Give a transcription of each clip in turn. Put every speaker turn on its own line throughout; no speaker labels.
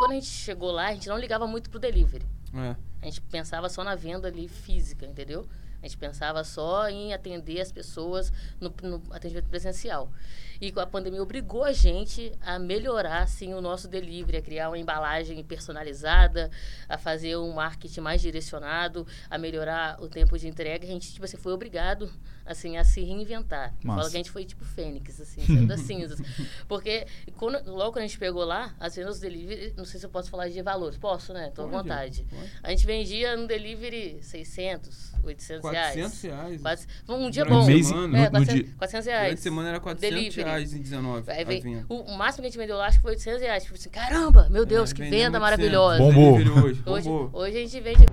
quando a gente chegou lá, a gente não ligava muito pro delivery.
É.
A gente pensava só na venda ali física, entendeu? A gente pensava só em atender as pessoas no, no atendimento presencial. E a pandemia obrigou a gente a melhorar assim, o nosso delivery, a criar uma embalagem personalizada, a fazer um marketing mais direcionado, a melhorar o tempo de entrega. A gente tipo assim, foi obrigado assim, a se reinventar. Falo que a gente foi tipo fênix, assim, saindo das cinzas. Porque quando, logo quando a gente pegou lá, as vendas do delivery, não sei se eu posso falar de valores. Posso, né? Tô à vontade.
pode.
A gente vendia no delivery 600, 800 reais.
400 reais.
Quase- Um dia
Durante
bom.
mês-
semana.
no-
é,
no
400,
dia-
400
Durante
reais.
a semana era 400
Delivery.
reais em 19.
Aí o, o máximo que a gente vendeu lá, acho que foi 800 reais. Tipo assim, caramba, meu Deus,
É,
que venda
800.
maravilhosa.
Bombou.
Hoje, bombou.
hoje a gente vende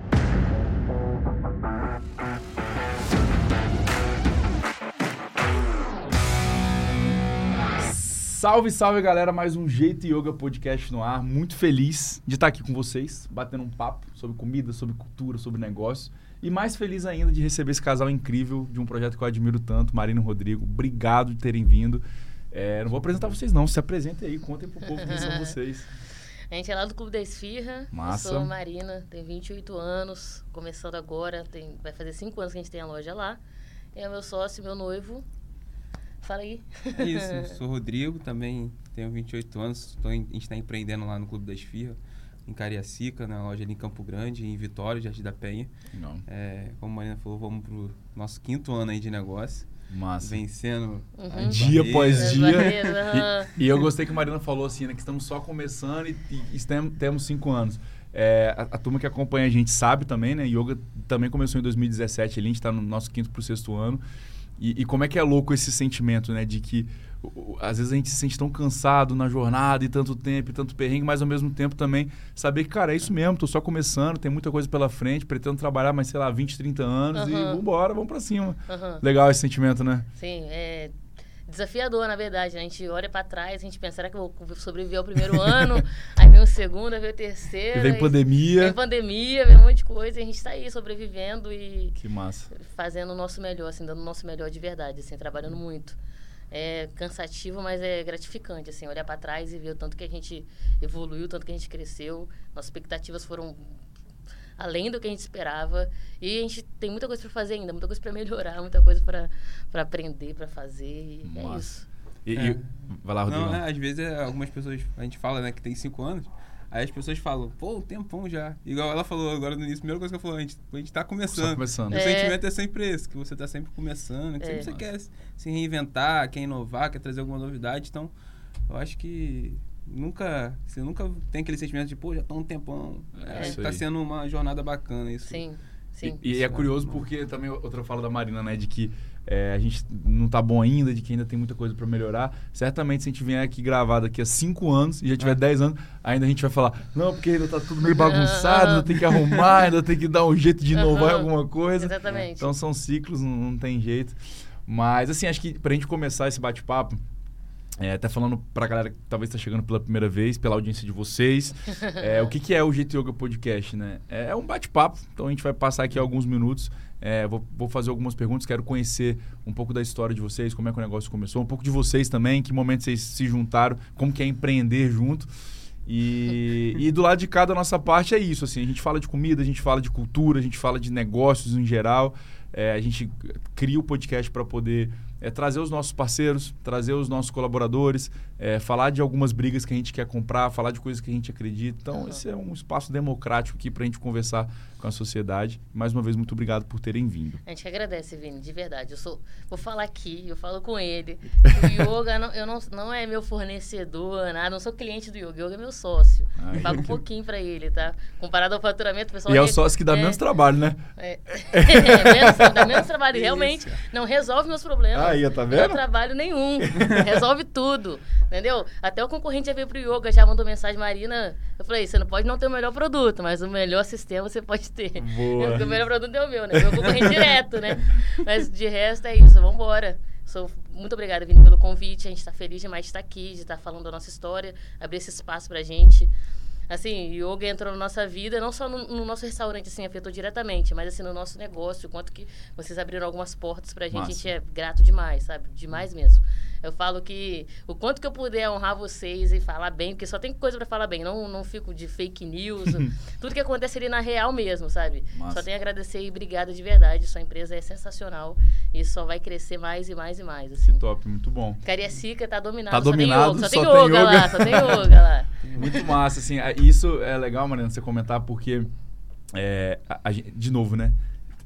Salve, salve galera, mais um Jeito Yoga Podcast no ar. Muito feliz de estar aqui com vocês, batendo um papo sobre comida, sobre cultura, sobre negócio. E mais feliz ainda de receber esse casal incrível de um projeto que eu admiro tanto, Marina e Rodrigo. Obrigado de terem vindo. É, não vou apresentar vocês não, se apresentem aí, contem pro povo quem são vocês.
A gente é lá do Clube da Esfirra.
Massa.
Eu sou a Marina, tenho 28 anos, começando agora, tem, vai fazer 5 anos que a gente tem a loja lá. E é meu sócio, meu noivo. Fala aí.
É isso, sou Rodrigo, também tenho 28 anos, tô em- a gente está empreendendo lá no Clube da Esfirra, em Cariacica, na loja ali em Campo Grande, em Vitória, Jardim da Penha.
Não,
É, como a Marina falou, vamos pro nosso quinto ano aí de negócio,
massa.
vencendo
Uhum.
Dia após dia. E, e eu gostei que a Marina falou assim, né? Que estamos só começando e, e temos cinco anos. É, a, a turma que acompanha a gente sabe também, né? Yoga também começou em 2017 ali, a gente está no nosso quinto pro sexto ano. E, e como é que é louco esse sentimento, né? De que às vezes a gente se sente tão cansado na jornada e tanto tempo e tanto perrengue, mas ao mesmo tempo também saber que, cara, é isso mesmo, tô só começando, tem muita coisa pela frente, pretendo trabalhar mais, sei lá, 20, 30 anos e vambora, vamos pra cima. Legal esse sentimento, né?
Sim, é desafiador, na verdade. né? A gente olha pra trás, a gente pensa, será que eu vou sobreviver ao primeiro ano? Aí vem o segundo, aí vem o terceiro.
E vem pandemia.
Vem pandemia, vem um monte de coisa. E a gente tá aí sobrevivendo e
Que massa.
fazendo o nosso melhor, assim, dando o nosso melhor de verdade, assim, trabalhando muito. É cansativo, mas é gratificante, assim, olhar pra trás e ver o tanto que a gente evoluiu, o tanto que a gente cresceu. Nossas expectativas foram além do que a gente esperava. E a gente tem muita coisa pra fazer ainda, muita coisa pra melhorar, muita coisa pra pra aprender, pra fazer. E é isso.
E,
É.
e- vai lá, Rodrigo.
Não, é, às vezes é, algumas pessoas, a gente fala, né, que tem 5 anos, aí as pessoas falam, pô, um tempão já. Igual ela falou agora no início, a primeira coisa que ela falou, a gente, a gente tá
Só
começando.
começando.
O
É.
sentimento é sempre esse, que você tá sempre começando, que
É.
sempre você quer se reinventar, quer inovar, quer trazer alguma novidade. Então, eu acho que nunca, você nunca tem aquele sentimento de, pô, já tá um tempão.
É,
É, tá sendo uma jornada bacana isso.
Sim, sim.
E, e é curioso porque também outra fala da Marina, né? De que é, a gente não tá bom ainda, de que ainda tem muita coisa pra melhorar. Certamente, se a gente vier aqui gravar daqui a 5 anos e já tiver
É.
10 anos, ainda a gente vai falar, não, porque ainda tá tudo meio bagunçado, ainda tem que arrumar, ainda tem que dar um jeito de inovar alguma coisa.
Exatamente.
Então são ciclos, não, não tem jeito. Mas assim, acho que pra gente começar esse bate-papo, é, até falando pra galera que talvez está chegando pela primeira vez, pela audiência de vocês, é, o que, que é o Jeito Yoga Podcast, né? É um bate-papo, então a gente vai passar aqui alguns minutos, é, vou, vou fazer algumas perguntas, quero conhecer um pouco da história de vocês, como é que o negócio começou, um pouco de vocês também, em que momento vocês se juntaram, como que é empreender junto. E, e do lado de cá da nossa parte é isso, assim, a gente fala de comida, a gente fala de cultura, a gente fala de negócios em geral, é, a gente cria o podcast para poder é, trazer os nossos parceiros, trazer os nossos colaboradores, é, falar de algumas brigas que a gente quer comprar, falar de coisas que a gente acredita. Então,
Aham.
esse é um espaço democrático aqui para a gente conversar com a sociedade. Mais uma vez, muito obrigado por terem vindo.
A gente que agradece, Vini, de verdade. Eu sou, vou falar aqui, eu falo com ele. O yoga não, eu não, não é meu fornecedor, nada, não sou cliente do yoga. O yoga é meu sócio.
Ah,
Eu pago um
que-
pouquinho pra ele, tá? Comparado ao faturamento, o pessoal.
E é o sócio que dá
é,
menos trabalho, né?
É, é, menos, dá menos trabalho.
Isso.
Realmente, não resolve meus problemas.
Aí, tá
Não
vendo?
dá trabalho nenhum. Resolve tudo. Entendeu? Até o concorrente já veio pro yoga, já mandou mensagem, Marina. Eu falei, você não pode não ter o melhor produto, mas o melhor sistema você pode ter.
Boa.
O melhor produto é o meu, né? Meu concorrente direto, né? Mas de resto é isso, vambora. Sou muito obrigada, Vini, pelo convite. A gente tá feliz demais de estar aqui, de estar falando da nossa história, abrir esse espaço pra gente. Assim, yoga entrou na nossa vida, não só no, no nosso restaurante, assim, afetou diretamente, mas assim, no nosso negócio, o quanto que vocês abriram algumas portas pra gente,
Massa.
a gente é grato demais, sabe? Demais mesmo. Eu falo que o quanto que eu puder honrar vocês e falar bem, porque só tem coisa para falar bem, não, não fico de fake news. tudo que acontece ali na real mesmo, sabe?
Massa.
Só tenho a agradecer e obrigada de verdade. Sua empresa é sensacional e só vai crescer mais e mais e mais. Assim.
Que top, muito bom.
Cariacica tá dominado.
Tá
só
dominado,
tem yoga, só,
só
tem
tem
yoga,
yoga.
lá, só tem yoga lá.
Muito massa, assim. Isso é legal, Mariana, você comentar, porque, é, a- a de novo, né?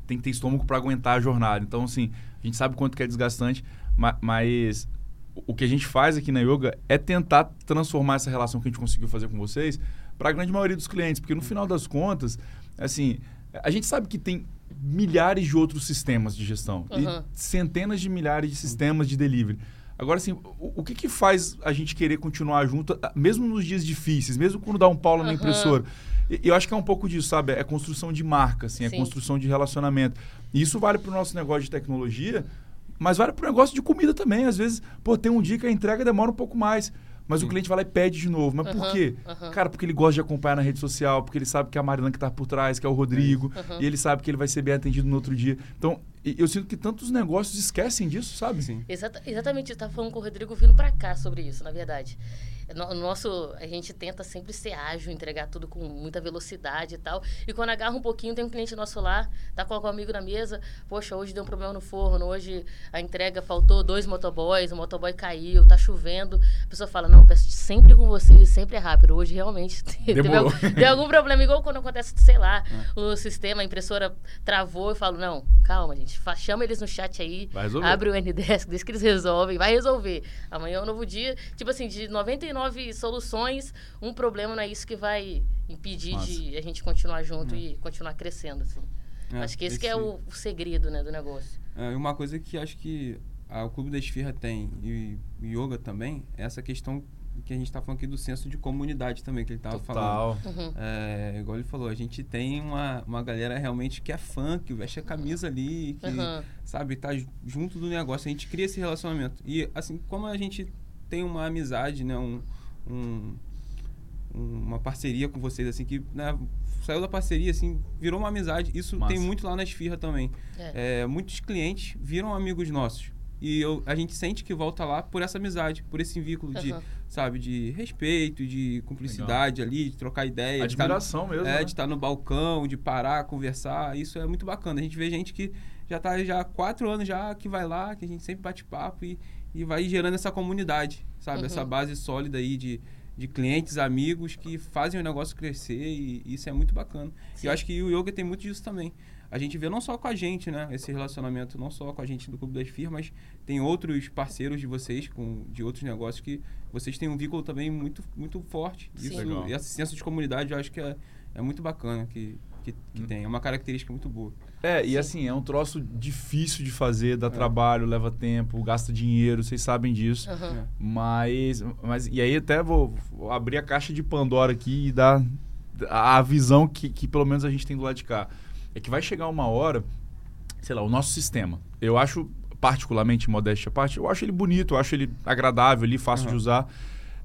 Tem que ter estômago para aguentar a jornada. Então, assim, a gente sabe quanto que é desgastante, ma- mas o que a gente faz aqui na yoga é tentar transformar essa relação que a gente conseguiu fazer com vocês para a grande maioria dos clientes, porque no final das contas, assim, a gente sabe que tem milhares de outros sistemas de gestão
Uhum.
e centenas de milhares de sistemas de delivery. Agora, assim, o, o que, que faz a gente querer continuar junto, mesmo nos dias difíceis, mesmo quando dá um pau na
Aham.
impressora? Eu acho que é um pouco disso, sabe? É construção de marca, assim, é
Sim.
construção de relacionamento. E isso vale para o nosso negócio de tecnologia, mas vale para o negócio de comida também. Às vezes, pô, tem um dia que a entrega demora um pouco mais. Mas o cliente vai lá e pede de novo. Mas por
Aham,
quê?
aham.
Cara, porque ele gosta de acompanhar na rede social, porque ele sabe que é a Marina que tá por trás, que é o Rodrigo,
Aham.
e ele sabe que ele vai ser bem atendido no outro dia. Então, eu sinto que tantos negócios esquecem disso, sabe?
Sim.
Exata, exatamente, eu estava falando com o Rodrigo vindo para cá sobre isso, na verdade. No, nosso, a gente tenta sempre ser ágil, entregar tudo com muita velocidade e tal. E quando agarra um pouquinho, tem um cliente nosso lá, tá com um amigo na mesa, poxa, hoje deu um problema no forno, hoje a entrega faltou dois motoboys, o motoboy caiu, tá chovendo. A pessoa fala, não, peço sempre com vocês, sempre é rápido. Hoje realmente teve,
Demorou.
algum, deu algum problema, igual quando acontece, sei lá, o sistema, a impressora travou, eu falo, não, calma, gente, chama eles no chat aí, abre o Ndesk, diz que eles resolvem, vai resolver. Amanhã é um novo dia. Tipo assim, de 99 soluções, um problema não é isso que vai impedir
Massa.
de a gente continuar junto e continuar crescendo, assim.
É,
acho que esse, que é
esse-
o, o segredo, né, do negócio.
É, e uma coisa que acho que a- o Clube da Esfirra tem e o Yoga também é essa questão que a gente está falando aqui do senso de comunidade também, que ele estava falando.
Uhum.
É, igual ele falou, a gente tem uma, uma galera realmente que é fã, que veste a camisa ali, que,
Uhum.
sabe, tá ju- junto do negócio. A gente cria esse relacionamento. E, assim, como a gente tem uma amizade, né, um, um- um- uma parceria com vocês, assim, que né, saiu da parceria, assim, virou uma amizade. Isso
Massa.
tem muito lá na Esfirra também.
É.
É, muitos clientes viram amigos nossos. E eu- a gente sente que volta lá por essa amizade, por esse vínculo de,
Aham.
sabe, de respeito, de cumplicidade ali, de trocar ideia. de tá no-
Admiração mesmo.
é,
né?
de estar no balcão, de parar, conversar. Isso é muito bacana. A gente vê gente que já está já há quatro anos já que vai lá, que a gente sempre bate papo e, e vai gerando essa comunidade, sabe?
Uhum.
Essa base sólida aí de, de clientes, amigos que fazem o negócio crescer e isso é muito bacana. E eu acho que o yoga tem muito disso também. A gente vê não só com a gente, né? Esse relacionamento, não só com a gente do Clube das Firmas, mas tem outros parceiros de vocês, com, de outros negócios, que vocês têm um vínculo também muito, muito forte.
Sim.
Isso,
Legal.
e esse senso de comunidade eu acho que é, é muito bacana que, que, que tem. É uma característica muito boa.
É, e
Sim.
assim, é um troço difícil de fazer, dá
É.
trabalho, leva tempo, gasta dinheiro, vocês sabem disso.
É.
Mas, mas. E aí até vou, vou abrir a caixa de Pandora aqui e dar a visão que, que pelo menos a gente tem do lado de cá. É que vai chegar uma hora, sei lá, o nosso sistema. Eu acho, particularmente, modéstia à parte, eu acho ele bonito, eu acho ele agradável ali, fácil de
Aham.
usar.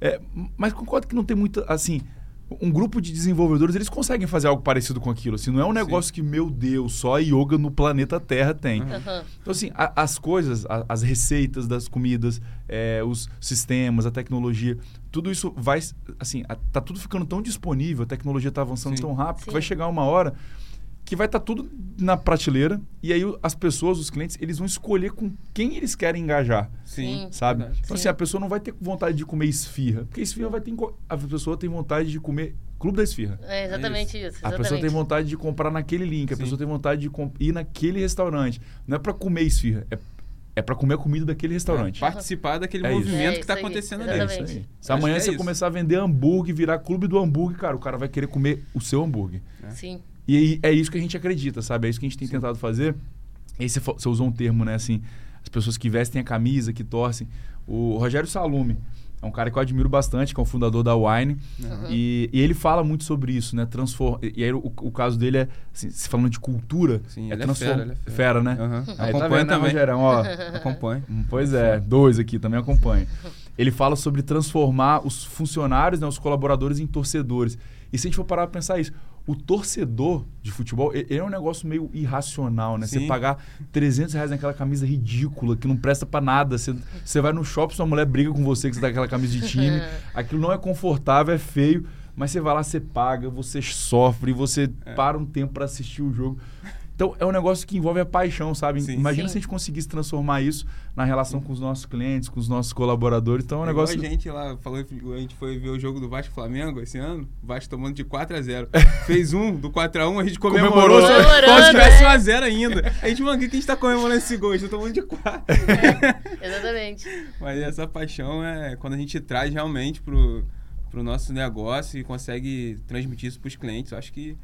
É, mas concordo que não tem muita. Assim, um grupo de desenvolvedores, eles conseguem fazer algo parecido com aquilo. Assim, não é um negócio que, meu Deus, só a yoga no planeta Terra tem.
Aham.
Então, assim, a- as coisas, a- as receitas das comidas, é, os sistemas, a tecnologia, tudo isso vai. Assim, a- tá tudo ficando tão disponível, a tecnologia tá avançando
Sim.
tão rápido, que
Sim.
vai chegar uma hora que vai estar tudo na prateleira e aí as pessoas, os clientes, eles vão escolher com quem eles querem engajar.
Sim.
Sabe?
verdade.
Então,
Sim.
assim, a pessoa não vai ter vontade de comer esfirra. Porque esfirra vai ter. A pessoa tem vontade de comer clube da esfirra.
É exatamente isso.
A
exatamente.
pessoa tem vontade de comprar naquele link, a
Sim.
pessoa tem vontade de ir naquele restaurante. Não é pra comer esfirra, é, é para comer a comida daquele restaurante.
É, participar daquele
É isso.
movimento
É
que está
isso aí,
acontecendo
É
ali.
exatamente.
isso aí. Se amanhã
é
você
isso.
começar a vender hambúrguer, virar clube do hambúrguer, cara, o cara vai querer comer o seu hambúrguer.
Sim.
E é isso que a gente acredita, sabe? É isso que a gente tem tentado fazer. E aí você, você usou um termo, né? Assim, as pessoas que vestem a camisa, que torcem. O Rogério Salume é um cara que eu admiro bastante, que é o fundador da Wine.
Uhum.
E, e ele fala muito sobre isso, né? Transform... E aí o, o caso dele é, assim, se falando de cultura,
Sim,
é
ele é
transform...
fera, ele é fera.
né?
Aham.
Aí, tá
Acompanha
né,
também.
Rogerão? Ó,
Acompanha.
Hum, Pois é, dois aqui também acompanha. Ele fala sobre transformar os funcionários, né, os colaboradores em torcedores. E se a gente for parar pra pensar isso, o torcedor de futebol, ele é um negócio meio irracional, né? Você
Sim.
pagar 300 reais naquela camisa ridícula, que não presta pra nada. Você, você vai no shopping, sua mulher briga com você que você tá com aquela camisa de time. Aquilo não é confortável, é feio. Mas você vai lá, você paga, você sofre, você para um tempo pra assistir o jogo. Então, é um negócio que envolve a paixão, sabe?
Sim.
Imagina
Sim.
se a gente conseguisse transformar isso na relação com os nossos clientes, com os nossos colaboradores. Então, é um
É igual
negócio...
A gente lá falou, a gente foi ver o jogo do Vasco Flamengo esse ano, o Vasco tomando de 4x0. Fez um, do 4x1, a gente comemorou,
Comemorou,
só- se tivesse
é.
1x0 ainda. A gente, mano, o que a gente tá comemorando esse gol? A gente tá tomando de 4.
Exatamente.
Mas essa paixão é quando a gente traz realmente pro, pro nosso negócio e consegue transmitir isso pros clientes. Eu acho que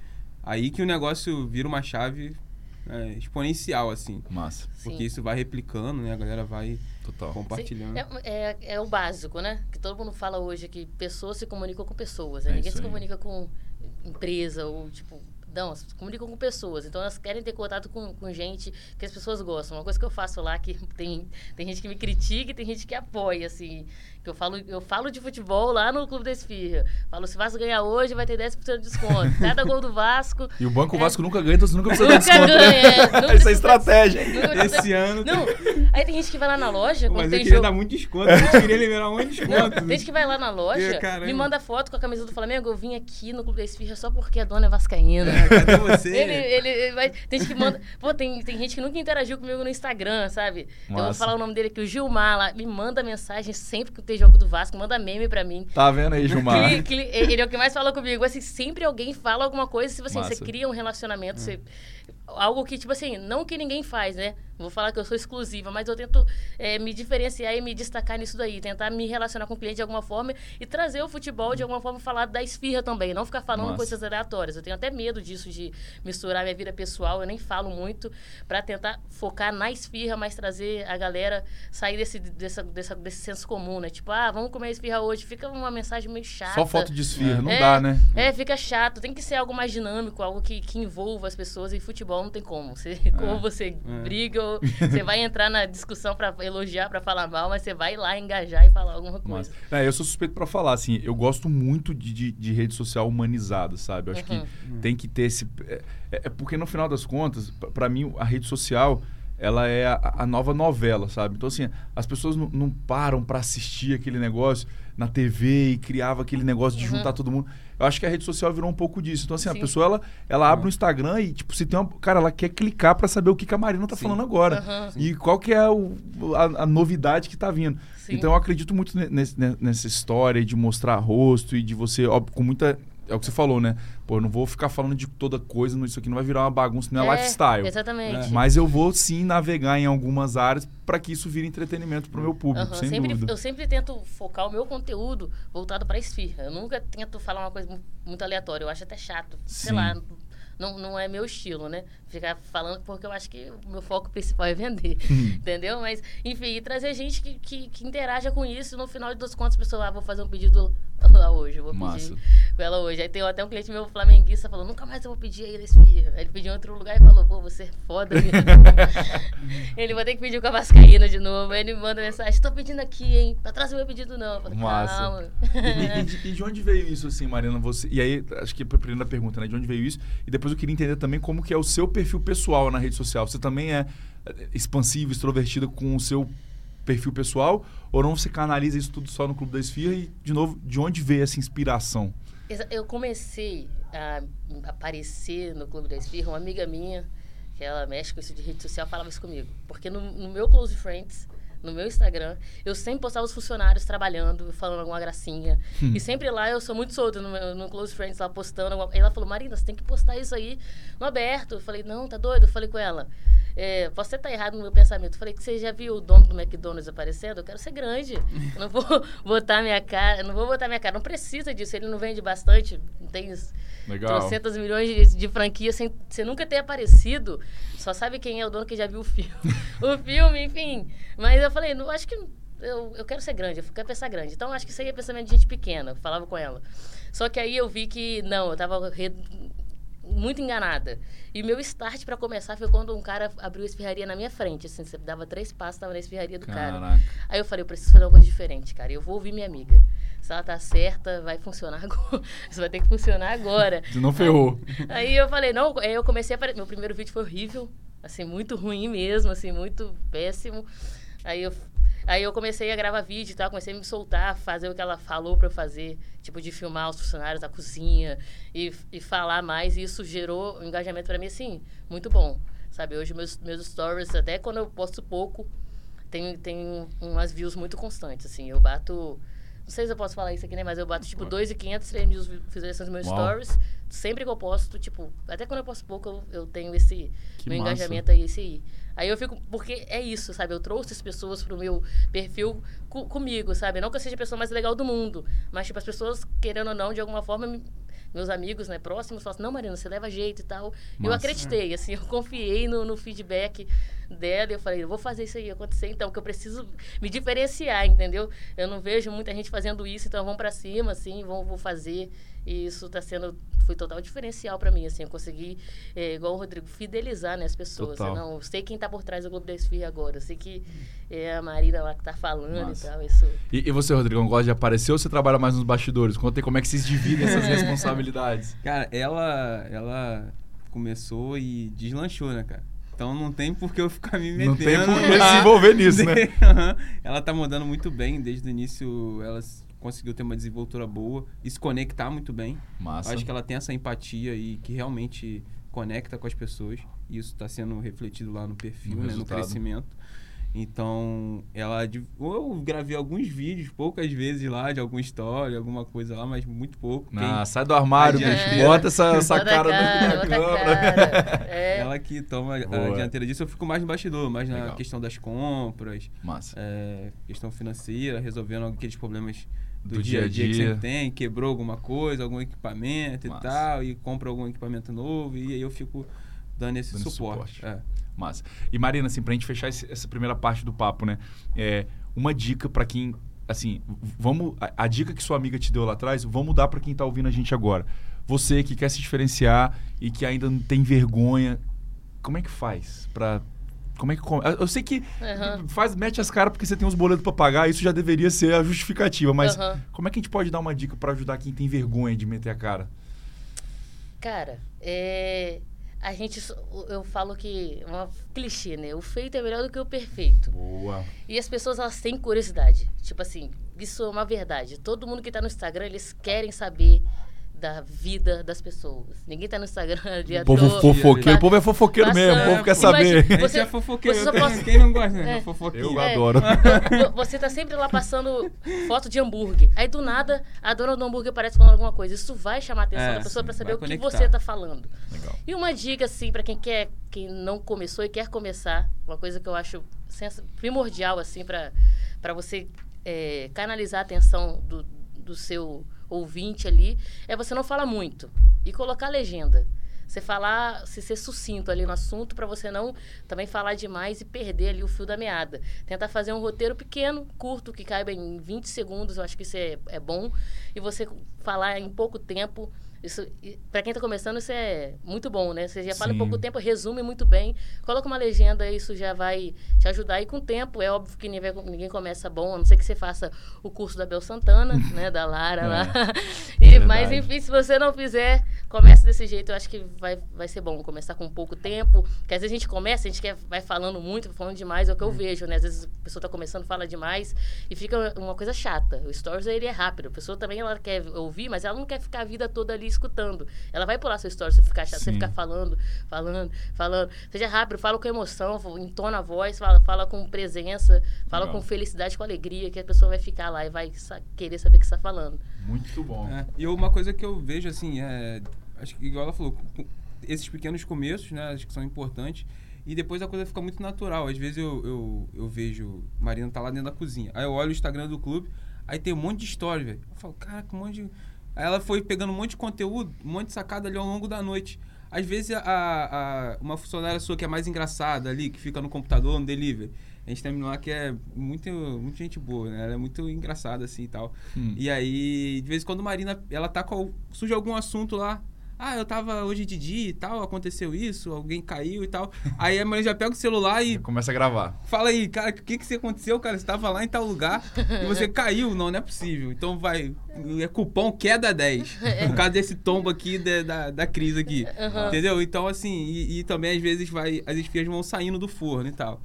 aí que o negócio vira uma chave é, exponencial, assim.
Massa,
Porque
Sim.
isso vai replicando, né? A galera vai
total.
compartilhando.
É, é, é o básico, né? Que todo mundo fala hoje que pessoas se comunicam com pessoas. Né?
É
Ninguém se comunica com empresa ou tipo. Não, se comunicam com pessoas. Então elas querem ter contato com, com gente que as pessoas gostam. Uma coisa que eu faço lá que tem, tem gente que me critica e tem gente que apoia, assim. Que eu falo, eu falo de futebol lá no Clube da Esfirra. Falo, se o Vasco ganhar hoje, vai ter 10% de desconto. Cada gol do Vasco.
E o Banco
É.
Vasco nunca ganha, então você nunca precisa dar
Nunca
desconto.
ganha,
né?
é, nunca
Essa é estratégia?
Nunca precisa-
Esse ano.
Não, aí tem gente que vai lá na loja,
Mas eu
tem
queria
jogo.
dar muito desconto, gente queria liberar um monte de
Não,
desconto.
tem gente que vai lá na loja,
É, caramba.
me manda foto com a camisa do Flamengo, eu vim aqui no Clube da Esfirra só porque a dona é vascaína.
Cadê você?
Ele, ele, ele vai, tem gente que manda. Pô, tem, tem gente que nunca interagiu comigo no Instagram, sabe? Eu vou falar o nome dele aqui, o Gilmar lá. Me manda mensagem sempre que tem jogo do Vasco, manda meme pra mim.
Tá vendo aí, Gilmar?
Ele, é o que mais fala comigo. Assim, sempre alguém fala alguma coisa. Se você,
Massa.
você cria um relacionamento, você, algo que, tipo assim, não que ninguém faz, né? Vou falar que eu sou exclusiva, mas eu tento é, me diferenciar e me destacar nisso daí. Tentar me relacionar com o cliente de alguma forma e trazer o futebol de alguma forma, falar da esfirra também. Não ficar falando
Massa.
coisas aleatórias. Eu tenho até medo disso, de misturar minha vida pessoal. Eu nem falo muito para tentar focar na esfirra, mas trazer a galera sair desse, dessa, dessa, desse senso comum, né? Tipo, ah, vamos comer esfirra hoje. Fica uma mensagem meio chata.
Só foto de esfirra, não
É,
dá, né?
É, fica chato. Tem que ser algo mais dinâmico, algo que, que envolva as pessoas. E futebol não tem como. Você, Ou você
É.
briga, ou você vai entrar na discussão pra elogiar, pra falar mal, mas você vai lá engajar e falar alguma
Mas,
coisa.
é, eu sou suspeito pra falar, assim, eu gosto muito de, de, de rede social humanizada, sabe? Eu acho
Uhum.
que tem que ter esse... É, é porque no final das contas, pra mim, a rede social, ela é a, a nova novela, sabe? Então, assim, as pessoas não, não param pra assistir aquele negócio na TV e criava aquele negócio de
Uhum.
juntar todo mundo. Eu acho que a rede social virou um pouco disso. Então, assim, a
Sim.
pessoa, ela, ela abre o Instagram e, tipo, se tem uma... Cara, ela quer clicar pra saber o que, que a Marina tá
Sim.
falando agora.
Aham.
E qual que é o- a, a novidade que tá vindo.
Sim.
Então eu acredito muito ne- nesse- ne- nessa história de mostrar rosto e de você, óbvio, com muita. É o que você falou, né? Pô, eu não vou ficar falando de toda coisa, isso aqui não vai virar uma bagunça, não é, lifestyle.
Exatamente.
Mas eu vou sim navegar em algumas áreas para que isso vire entretenimento pro meu público,
Aham,
sem
sempre,
dúvida.
Eu sempre tento focar o meu conteúdo voltado pra esfirra. Eu nunca tento falar uma coisa mu- muito aleatória. Eu acho até chato. Sei
Sim.
lá, não, não é meu estilo, né? Ficar falando porque eu acho que o meu foco principal é vender. entendeu? Mas, enfim, e trazer gente que, que, que interaja com isso. No final das contas, a pessoa, ah, vou fazer um pedido lá hoje. Eu vou
Massa.
pedir com ela hoje. Aí tem até um cliente meu flamenguista falou, nunca mais eu vou pedir aí da esfirra. Aí ele pediu em outro lugar e falou, pô, você é foda ele vai ter que pedir com a Vascaína de novo. Aí ele me manda mensagem, tô pedindo aqui, hein? Não atrasa o meu pedido não. Eu falei,
Massa.
calma.
E, e de, e de onde veio isso, assim, Mariana? Você, e aí, acho que a primeira pergunta, né? De onde veio isso? E depois eu queria entender também como que é o seu perfil pessoal na rede social. Você também é é, expansivo, extrovertida com o seu perfil pessoal? Ou não você canaliza isso tudo só no Clube da Esfirra? E, de novo, de onde veio essa inspiração?
Eu comecei a aparecer no Clube da Esfirra, uma amiga minha, que ela mexe com isso de rede social, falava isso comigo. Porque no, no meu Close Friends, no meu Instagram, eu sempre postava os funcionários trabalhando, falando alguma gracinha. E sempre lá eu sou muito solta no, meu- no Close Friends, lá postando. Alguma... Aí ela falou, Marina, você tem que postar isso aí no aberto. Eu falei, não, tá doido? Eu falei com ela. É, você tá errado no meu pensamento. Eu falei que você já viu o dono do McDonald's aparecendo? Eu quero ser grande. Eu não vou botar minha cara, não vou botar minha cara. Não precisa disso. Ele não vende bastante. Não tem
Legal.
trocentas milhões de, de franquias sem você nunca ter aparecido. Só sabe quem é o dono que já viu o filme. o filme, enfim. Mas eu falei, não acho que eu, eu quero ser grande, eu quero pensar grande. Então acho que isso aí é pensamento de gente pequena. Eu falava com ela. Só que aí eu vi que não, eu tava re- muito enganada. E meu start pra começar foi quando um cara abriu a espirraria na minha frente. Assim, você dava três passos, tava na espirraria do cara.
Caraca.
Aí eu falei, eu preciso fazer uma coisa diferente, cara. Eu vou ouvir minha amiga. se ela tá certa, vai funcionar agora. Isso vai ter que funcionar agora.
Se não ferrou.
Aí, aí eu falei, não, aí eu comecei a. Meu primeiro vídeo foi horrível. Assim, muito ruim mesmo, assim, muito péssimo. Aí eu Aí eu comecei a gravar vídeo e tal, comecei a me soltar, fazer o que ela falou para eu fazer, tipo de filmar os funcionários da cozinha e, e falar mais. E isso gerou um engajamento para mim, assim, muito bom. Sabe, hoje meus, meus stories, até quando eu posto pouco, tem, tem umas views muito constantes, assim. Eu bato não sei se eu posso falar isso aqui, né? Mas eu bato, tipo, 2.500, 3 mil visualizações nos meus Uau. stories. Sempre que eu posto, tipo... Até quando eu posto pouco, eu, eu tenho esse... Que meu massa. engajamento aí, esse aí. Eu fico... Porque é isso, sabe? Eu trouxe as pessoas pro meu perfil co comigo, sabe? Não que eu seja a pessoa mais legal do mundo. Mas, tipo, as pessoas, querendo ou não, de alguma forma... Me, meus amigos, né, próximos, falam assim, não, Marina, você leva jeito e tal. Massa. Eu acreditei, assim, eu confiei no, no feedback dela e eu falei, eu vou fazer isso aí acontecer então, porque eu preciso me diferenciar, entendeu? Eu não vejo muita gente fazendo isso, então vamos para cima, assim, vamos, vou fazer. E isso está sendo foi total diferencial para mim, assim, eu consegui, é, igual o Rodrigo, fidelizar né, as pessoas. Total. Não, eu sei quem está por trás do Globo da Esfirra agora, eu sei que é a Marina lá que está falando Nossa. e tal. Isso...
E, e você, Rodrigo, gosta de aparecer ou você trabalha mais nos bastidores? Conta como é que vocês dividem essas responsabilidades.
Cara, ela, ela começou e deslanchou, né, cara? Então não tem por que eu ficar me metendo. Não tem por
que se envolver nisso, né?
ela tá mandando muito bem. Desde o início ela conseguiu ter uma desenvoltura boa e se conectar muito bem. Massa. Acho que ela tem essa empatia e que realmente conecta com as pessoas. E isso está sendo refletido lá no perfil, no, né, no crescimento. Então, ela. Eu gravei alguns vídeos, poucas vezes lá, de alguma história, alguma coisa lá, mas muito pouco.
Ah, Quem... sai do armário, bicho. Bota essa, essa cara, cara na câmera.
É. Ela que toma Boa. a dianteira disso, eu fico mais no bastidor, mais Legal. na questão das compras.
Massa.
É, questão financeira, resolvendo aqueles problemas do, do dia, dia a dia, que você tem, quebrou alguma coisa, algum equipamento Massa. e tal, e compra algum equipamento novo, e aí eu fico dando esse dando suporte. suporte. É.
Massa. E Marina, assim, pra gente fechar esse, essa primeira parte do papo, né? É, uma dica para quem, assim, vamos. A, a, dica que sua amiga te deu lá atrás, vamos dar para quem tá ouvindo a gente agora. Você que quer se diferenciar e que ainda não tem vergonha, como é que faz para como é que Eu sei que uhum. faz, mete as caras porque você tem uns boletos para pagar, isso já deveria ser a justificativa, mas uhum. como é que a gente pode dar uma dica para ajudar quem tem vergonha de meter a cara?
Cara, é, a gente eu falo que é uma clichê, né? O feito é melhor do que o perfeito.
Boa.
E as pessoas elas têm curiosidade. Tipo assim, isso é uma verdade. Todo mundo que está no Instagram, eles querem saber da vida das pessoas. Ninguém tá no Instagram de
O povo fofoqueiro. O povo é fofoqueiro passando, mesmo, o povo quer saber.
Imagina, você, é fofoqueiro. Você pode... Quem não gosta, né? É,
fofoqueiro. Eu é, adoro.
Você tá sempre lá passando foto de hambúrguer. Aí do nada, a dona do hambúrguer aparece falando alguma coisa. Isso vai chamar a atenção é, da pessoa para saber o que você tá falando. Legal. E uma dica, assim, para quem quer, quem não começou e quer começar, uma coisa que eu acho primordial, assim, para você é, canalizar a atenção do, do seu ouvinte ali, é você não falar muito e colocar legenda. Você falar, se ser sucinto ali no assunto para você não também falar demais e perder ali o fio da meada. Tentar fazer um roteiro pequeno, curto, que caiba em 20 segundos, eu acho que isso é, é bom. E você falar em pouco tempo isso, para quem está começando, isso é muito bom, né? Você já fala Sim. em pouco tempo, resume muito bem, coloca uma legenda, isso já vai te ajudar. E com o tempo, é óbvio que ninguém, ninguém começa bom, a não ser que você faça o curso da Bel Santana, né? Da Lara é. lá. E, mas, enfim, se você não fizer, comece desse jeito, eu acho que vai, vai ser bom. Começar com pouco tempo, que às vezes a gente começa, a gente quer, vai falando muito, falando demais, é o que eu uhum. vejo, né? Às vezes a pessoa está começando, fala demais e fica uma coisa chata. O Stories, ele é rápido. A pessoa também, ela quer ouvir, mas ela não quer ficar a vida toda ali escutando. Ela vai pular sua história se ficar chato, você ficar falando, falando, falando. Seja rápido, fala com emoção, entona a voz, fala, fala com presença, fala Legal. com felicidade, com alegria, que a pessoa vai ficar lá e vai querer saber o que você está falando.
Muito bom.
É, e uma coisa que eu vejo, assim, é. Acho que, igual ela falou, esses pequenos começos, né? Acho que são importantes. E depois a coisa fica muito natural. Às vezes eu, eu, eu vejo. Marina tá lá dentro da cozinha. Aí eu olho o Instagram do clube, aí tem um monte de história, velho. Eu falo, caraca, um monte de Aí ela foi pegando um monte de conteúdo, um monte de sacada ali ao longo da noite. Às vezes, a, a, uma funcionária sua que é mais engraçada ali, que fica no computador, no delivery, a gente tem lá que é muito, muito gente boa, né? Ela é muito engraçada assim e tal. Hum. E aí, de vez em quando, Marina, ela tá com. surge algum assunto lá. Ah, eu tava hoje de dia e tal, aconteceu isso, alguém caiu e tal. Aí a Marina já pega o celular e
Começa a gravar.
fala aí, cara, o que que aconteceu, cara? Você tava lá em tal lugar e você caiu. Não, não é possível. Então vai, é cupom queda 10. Por causa desse tombo aqui da, da, da crise aqui.
Aham.
Entendeu? Então, assim, e, e também às vezes vai, as esfirras vão saindo do forno e tal.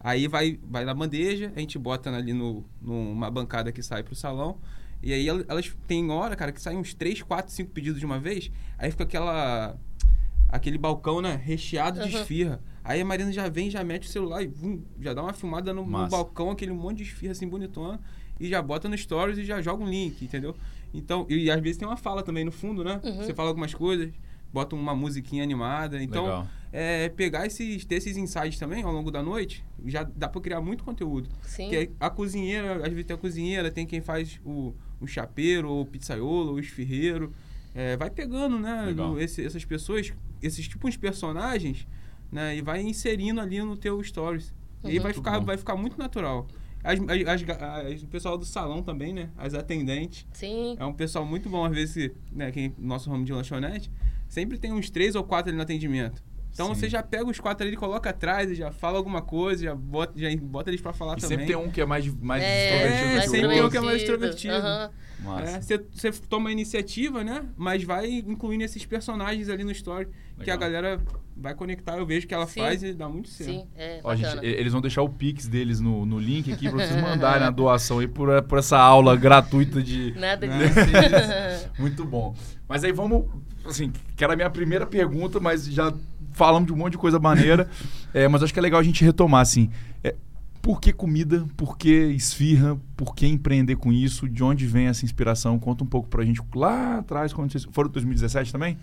Aí vai, vai na bandeja, a gente bota ali no, numa bancada que sai pro salão. E aí el- elas tem hora, cara, que saem uns 3, 4, 5 pedidos de uma vez. Aí fica aquela. aquele balcão, né? Recheado de
Aham.
esfirra. Aí a Marina já vem, já mete o celular e vum, já dá uma filmada no, no balcão, aquele monte de esfirra assim bonitona. E já bota no stories e já joga um link, entendeu? Então, e, às vezes tem uma fala também no fundo, né?
Uhum.
Você fala algumas coisas, bota uma musiquinha animada. Então,
Legal.
É, pegar esses, ter esses insights também ao longo da noite, já dá pra criar muito conteúdo.
Sim.
Porque a cozinheira, às vezes tem a cozinheira, tem quem faz o, o chapeiro, ou o pizzaiolo, ou o esfirreiro. É, vai pegando, né, no- esse- essas pessoas, esses tipos de personagens, né, e vai inserindo ali no teu stories. E aí
Uhum.
vai
Muito
ficar,
bom.
vai ficar muito natural. As, as- as- o pessoal do salão também, né, as atendentes,
Sim.
é um pessoal muito bom, às vezes, né, quem, nosso ramo de lanchonete, sempre tem uns três ou quatro ali no atendimento. Então
Sim.
você já pega os quatro ali, coloca atrás e já fala alguma coisa, já bota, já bota eles pra falar
E
também.
sempre tem um que é mais, mais
É,
extrovertido
É, sempre
outro.
um que é mais extrovertido.
Massa.
É, você, você toma a iniciativa, né? Mas vai incluindo esses personagens ali no story que a
Legal.
galera vai conectar. Eu vejo que ela
Sim.
faz e dá muito certo.
Sim, é
Ó, gente, eles vão deixar o Pix deles no, no link aqui pra vocês mandarem a doação aí por, por essa aula gratuita de.
Nada
Né?
disso.
Muito bom. Mas aí vamos. Assim, que era a minha primeira pergunta, mas já falamos de um monte de coisa maneira. É, mas acho que é legal a gente retomar, assim. é, por que comida? Por que esfirra? Por que empreender com isso? De onde vem essa inspiração? Conta um pouco pra gente lá atrás, quando vocês. Foram 2017 também?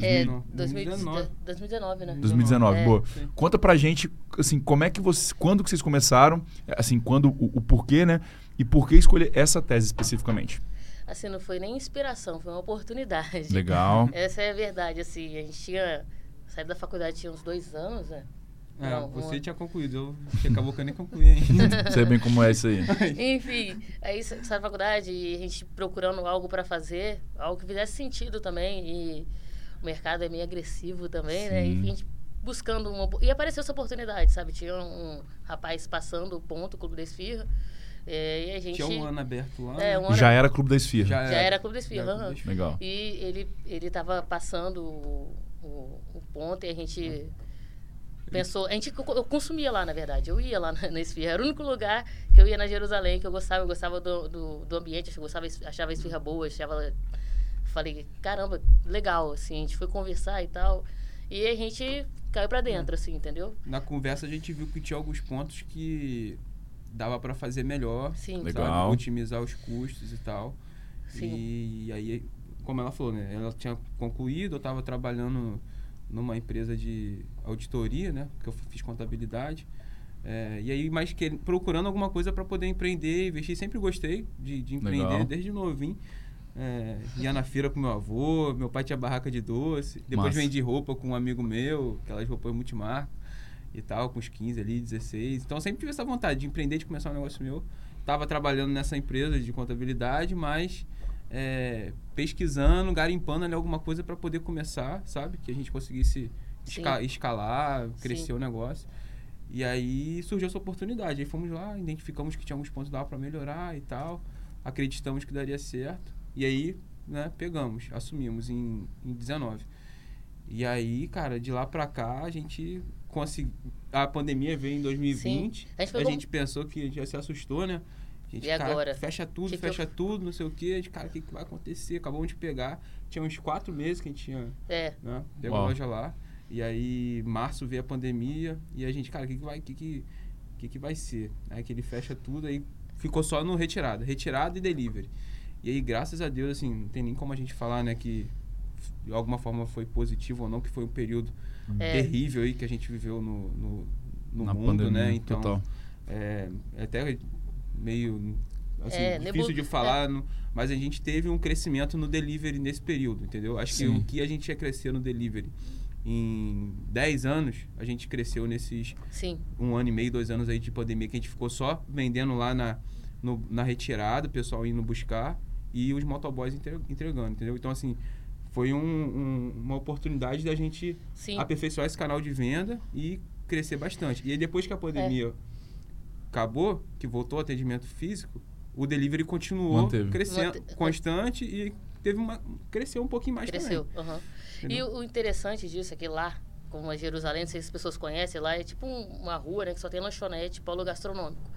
É,
2000
Não,
2019.
2019.
2019, né?
2019,
É.
boa.
Sim.
Conta pra gente, assim, como é que vocês. Quando que vocês começaram? Assim, quando o, o porquê, né? E por que escolher essa tese especificamente?
Assim, não foi nem inspiração, foi uma oportunidade.
Legal.
Essa é a verdade, assim. A gente tinha saído da faculdade tinha uns dois anos, né?
É,
Não,
você
uma-
tinha concluído. Eu que acabou que eu nem concluí ainda.
Sei bem como é isso aí.
Enfim, aí sa- sai da faculdade e a gente procurando algo para fazer, algo que fizesse sentido também. E o mercado é meio agressivo também, né?
Sim.
E a gente buscando uma. E apareceu essa oportunidade, sabe? Tinha um rapaz passando o ponto, o Clube da Esfirra. É, e a gente.
Tinha um ano aberto lá.
É,
né?
um ano-
Já era Clube da Esfirra.
Já
Já era Clube da Esfirra.
Esfirra.
Legal.
E ele, ele tava passando o, o, o ponto e a gente pensou. A gente, eu consumia lá, na verdade. Eu ia lá na, na esfirra. Era o único lugar que eu ia na Jerusalém que eu gostava. Eu gostava do, do, do ambiente, eu gostava, achava a esfirra boa, achava. Falei, caramba, legal, assim. A gente foi conversar e tal. E a gente caiu pra dentro, assim, entendeu?
Na conversa a gente viu que tinha alguns pontos que dava pra fazer melhor.
Sim.
sabe?
Legal.
Otimizar os custos e tal.
Sim.
E aí, como ela falou, né? Ela tinha concluído, eu estava trabalhando numa empresa de auditoria, né? Que eu fiz contabilidade. É, e aí, mas que, procurando alguma coisa para poder empreender, investir. Sempre gostei de, de empreender,
Legal.
desde novinho. É, ia na feira com meu avô, meu pai tinha barraca de doce. Depois
Massa.
vendi roupa com um amigo meu, aquelas roupas multimarca e tal, com uns 15 ali, 16. Então eu sempre tive essa vontade de empreender, de começar um negócio meu. Tava trabalhando nessa empresa de contabilidade, mas é, pesquisando, garimpando ali alguma coisa para poder começar, sabe? Que a gente conseguisse esca- escalar, crescer
Sim.
o negócio. E aí surgiu essa oportunidade. Aí fomos lá, identificamos que tinha alguns pontos que dava para melhorar e tal. Acreditamos que daria certo. E aí, né, pegamos, assumimos em, em 19. E aí, cara, de lá pra cá, a gente conseguiu. A pandemia veio em 2020.
Sim. A gente
A gente pensou que a gente já se assustou, né? A gente,
E
cara,
agora?
fecha tudo,
Que que
fecha tudo, não sei o quê. A gente, cara, o que, que vai acontecer? Acabamos de pegar. Tinha uns quatro meses que a gente tinha
É,
né? Pegou a
Uau.
loja lá. E aí, março veio a pandemia. E a gente, cara, o que, que vai que, que, que, que vai ser? Aí que ele fecha tudo, aí ficou só no retirada. Retirada e delivery. E aí, graças a Deus, assim, não tem nem como a gente falar, né, que de alguma forma foi positivo ou não, que foi um período
É.
terrível aí que a gente viveu no, no, no mundo,
pandemia,
né? Então,
total.
é, é até meio assim,
É,
difícil de falar, no- mas a gente teve um crescimento no delivery nesse período, entendeu? Acho
Sim.
que o que a gente ia crescer no delivery em 10 anos, a gente cresceu nesses
sim.
um ano e meio, dois anos aí de pandemia, que a gente ficou só vendendo lá na, no- na retirada, o pessoal indo buscar e os motoboys entre- entregando, entendeu? Então, assim, foi um, um, uma oportunidade da gente
Sim.
aperfeiçoar esse canal de venda e crescer bastante. E aí depois que a pandemia
É.
acabou, que voltou o atendimento físico, o delivery continuou
Manteve.
crescendo,
Mante-
constante e teve uma cresceu um pouquinho mais
Cresceu.
também.
aham. E o o interessante disso é que lá, como a Jerusalém, não sei se as pessoas conhecem, lá é tipo um- uma rua né, que só tem lanchonete, polo gastronômico.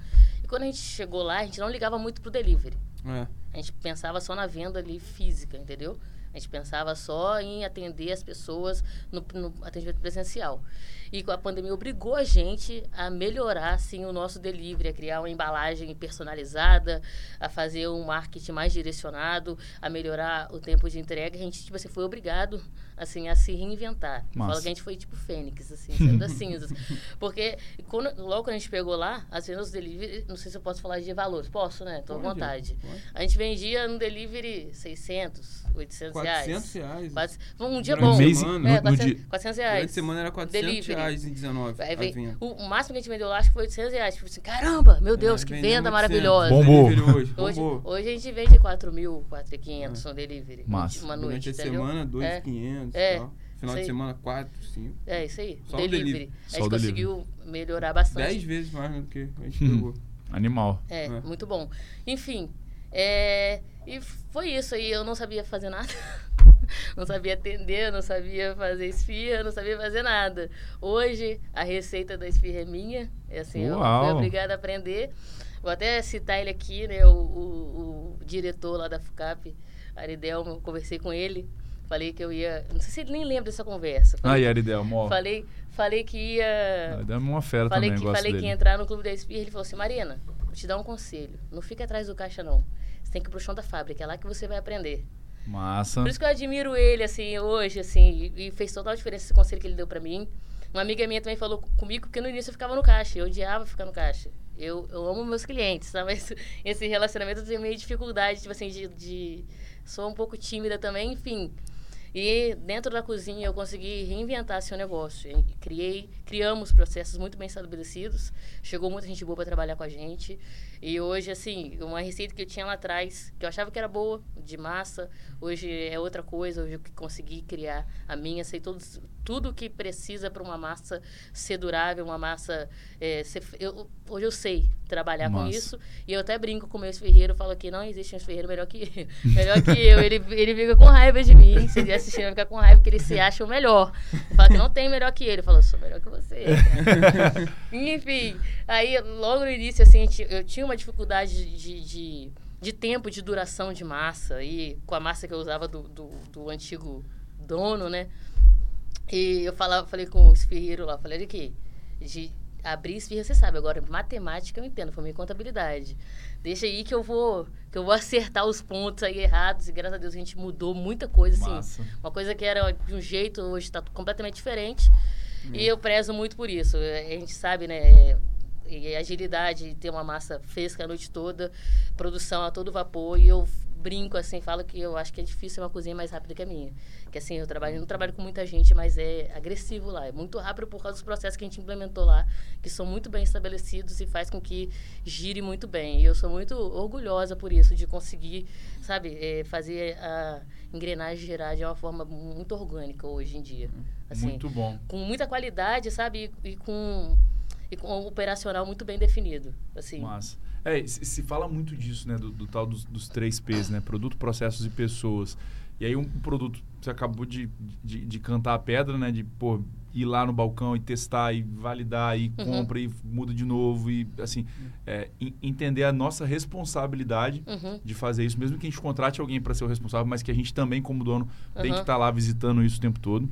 E quando a gente chegou lá, a gente não ligava muito pro delivery.
É.
A gente pensava só na venda ali física, entendeu? A gente pensava só em atender as pessoas no, no atendimento presencial. E com a pandemia obrigou a gente a melhorar assim, o nosso delivery, a criar uma embalagem personalizada, a fazer um marketing mais direcionado, a melhorar o tempo de entrega. A gente tipo assim, foi obrigado assim, a se reinventar. Falo que a gente foi tipo fênix, assim, saindo das cinzas. Porque quando, logo quando a gente pegou lá, as vendas do delivery, não sei se eu posso falar de valores. Posso, né? Tô à vontade.
pode.
A gente vendia no delivery 600, 800 reais.
400 reais.
Quase- Um dia
Durante
bom.
a
mês-
semana.
no-
é,
no
400,
dia-
400
Durante
reais.
a semana era 400
Delivery.
reais em 19
Aí
a venda.
o, o máximo que a gente vendeu lá, acho que foi 800 reais. Tipo assim, caramba, meu Deus,
É,
que venda
800.
maravilhosa.
Bombou.
Hoje,
Hoje,
bombou.
hoje a gente vende 4 mil, 4,500 no delivery.
Massa.
Uma
Durante
noite,
a
entendeu?
semana,
É.
2,500
É.
e tal. Final de semana, 4, 5.
É, isso aí.
Só
delivery.
delivery.
A
Só
gente
o delivery.
conseguiu melhorar bastante.
10 vezes mais do que a gente
Hum.
pegou.
Animal.
É,
É.
muito bom. Enfim, é, e foi isso aí. Eu não sabia fazer nada. não sabia atender, não sabia fazer esfirra, não sabia fazer nada. Hoje, a receita da esfirra é minha. É assim, eu
Uau.
fui obrigada a aprender. Vou até citar ele aqui, né? O, o- o diretor lá da FUCAP, Aridelmo, eu conversei com ele. Falei que eu ia... Não sei se ele nem lembra dessa conversa. Falei,
Aí, Aridel, mó.
falei, falei que ia...
Aridel é uma fera
Falei,
também,
que, falei que
dele.
ia entrar no clube da Espirra. Ele falou assim: Marina, vou te dar um conselho. Não fica atrás do caixa, não. Você tem que ir pro chão da fábrica. É lá que você vai aprender.
Massa.
Por isso que eu admiro ele, assim, hoje, assim. E, fez total diferença esse conselho que ele deu pra mim. Uma amiga minha também falou comigo que no início eu ficava no caixa. Eu odiava ficar no caixa. Eu, eu amo meus clientes, sabe? Mas esse relacionamento eu tenho meio dificuldade, tipo assim, de, de... Sou um pouco tímida também, enfim. E dentro da cozinha eu consegui reinventar seu negócio. Criei, criamos processos muito bem estabelecidos. Chegou muita gente boa para trabalhar com a gente. E hoje, assim, uma receita que eu tinha lá atrás, que eu achava que era boa, de massa, hoje é outra coisa. Hoje eu consegui criar a minha, sei todos, tudo que precisa para uma massa ser durável, uma massa. é, ser, eu, hoje eu sei trabalhar com isso. E eu até brinco com o meu esferreiro, falo que não existe um esferreiro melhor que, melhor que eu. Ele, ele fica com raiva de mim. Se ele assistir, ele fica com raiva que ele se acha o melhor. Eu falo que não tem melhor que ele. Ele falou, sou melhor que você. cara." Enfim, aí logo no início, assim, eu tinha uma dificuldade de, de, de tempo de duração de massa. E com a massa que eu usava do, do, do antigo dono, né? E eu falava, falei com o esfirreiro lá, falei, aqui, de abrir esfirra, você sabe, agora matemática eu entendo, foi minha contabilidade. Deixa aí que eu vou que eu vou acertar os pontos aí errados, e graças a Deus a gente mudou muita coisa, assim.
Massa.
Uma coisa que era de um jeito, hoje está completamente diferente. E eu prezo muito por isso. A gente sabe, né? E agilidade, ter uma massa fresca a noite toda, produção a todo vapor. E eu brinco assim, falo que eu acho que é difícil uma cozinha mais rápida que a minha. Que assim, eu trabalho, não trabalho com muita gente, mas é agressivo lá. É muito rápido por causa dos processos que a gente implementou lá, que são muito bem estabelecidos e faz com que gire muito bem. E eu sou muito orgulhosa por isso, de conseguir, sabe, é, fazer a engrenagem girar de uma forma muito orgânica hoje em dia. Assim,
Muito bom.
com muita qualidade, sabe? E, e com e com um operacional muito bem definido, assim.
Massa. É, se, se fala muito disso, né? Do, do tal dos, dos três P's, né? Produto, processos e pessoas. E aí um produto, você acabou de, de, de cantar a pedra, né? De, pô, ir lá no balcão e testar e validar e
Uhum.
compra e muda de novo e, assim, é, en- entender a nossa responsabilidade
Uhum.
de fazer isso, mesmo que a gente contrate alguém para ser o responsável, mas que a gente também, como dono, tem que
Uhum.
estar lá visitando isso o tempo todo.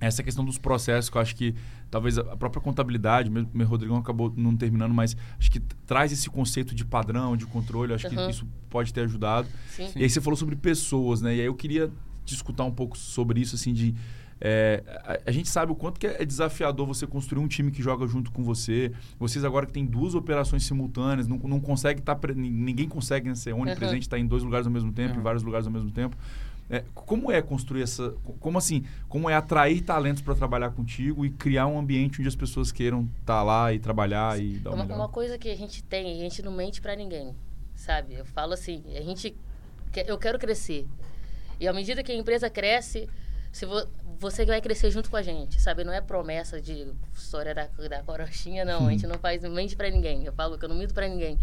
Uhum.
Essa questão dos processos, que eu acho que talvez a própria contabilidade, mesmo o meu Rodrigão acabou não terminando, mas acho que traz esse conceito de padrão, de controle, acho que
Uhum.
isso pode ter ajudado.
Sim.
E aí você falou sobre pessoas, né? E aí eu queria te escutar um pouco sobre isso, assim, de. é, a, a gente sabe o quanto que é desafiador você construir um time que joga junto com você. Vocês agora que tem duas operações simultâneas, não, não consegue estar. ninguém consegue né, ser onipresente, estar em dois lugares ao mesmo tempo, em
Uhum.
vários lugares ao mesmo tempo. É, como é construir essa. Como assim? Como é atrair talentos para trabalhar contigo e criar um ambiente onde as pessoas queiram estar lá e trabalhar e dar
Uma, uma coisa que a gente tem, a gente não mente pra ninguém, sabe? Eu falo assim, a gente eu quero crescer. E à medida que a empresa cresce, se vo, você vai crescer junto com a gente, sabe? Não é promessa de história da, da corochinha, não. A gente não faz mente para ninguém. Eu falo que eu não minto para ninguém.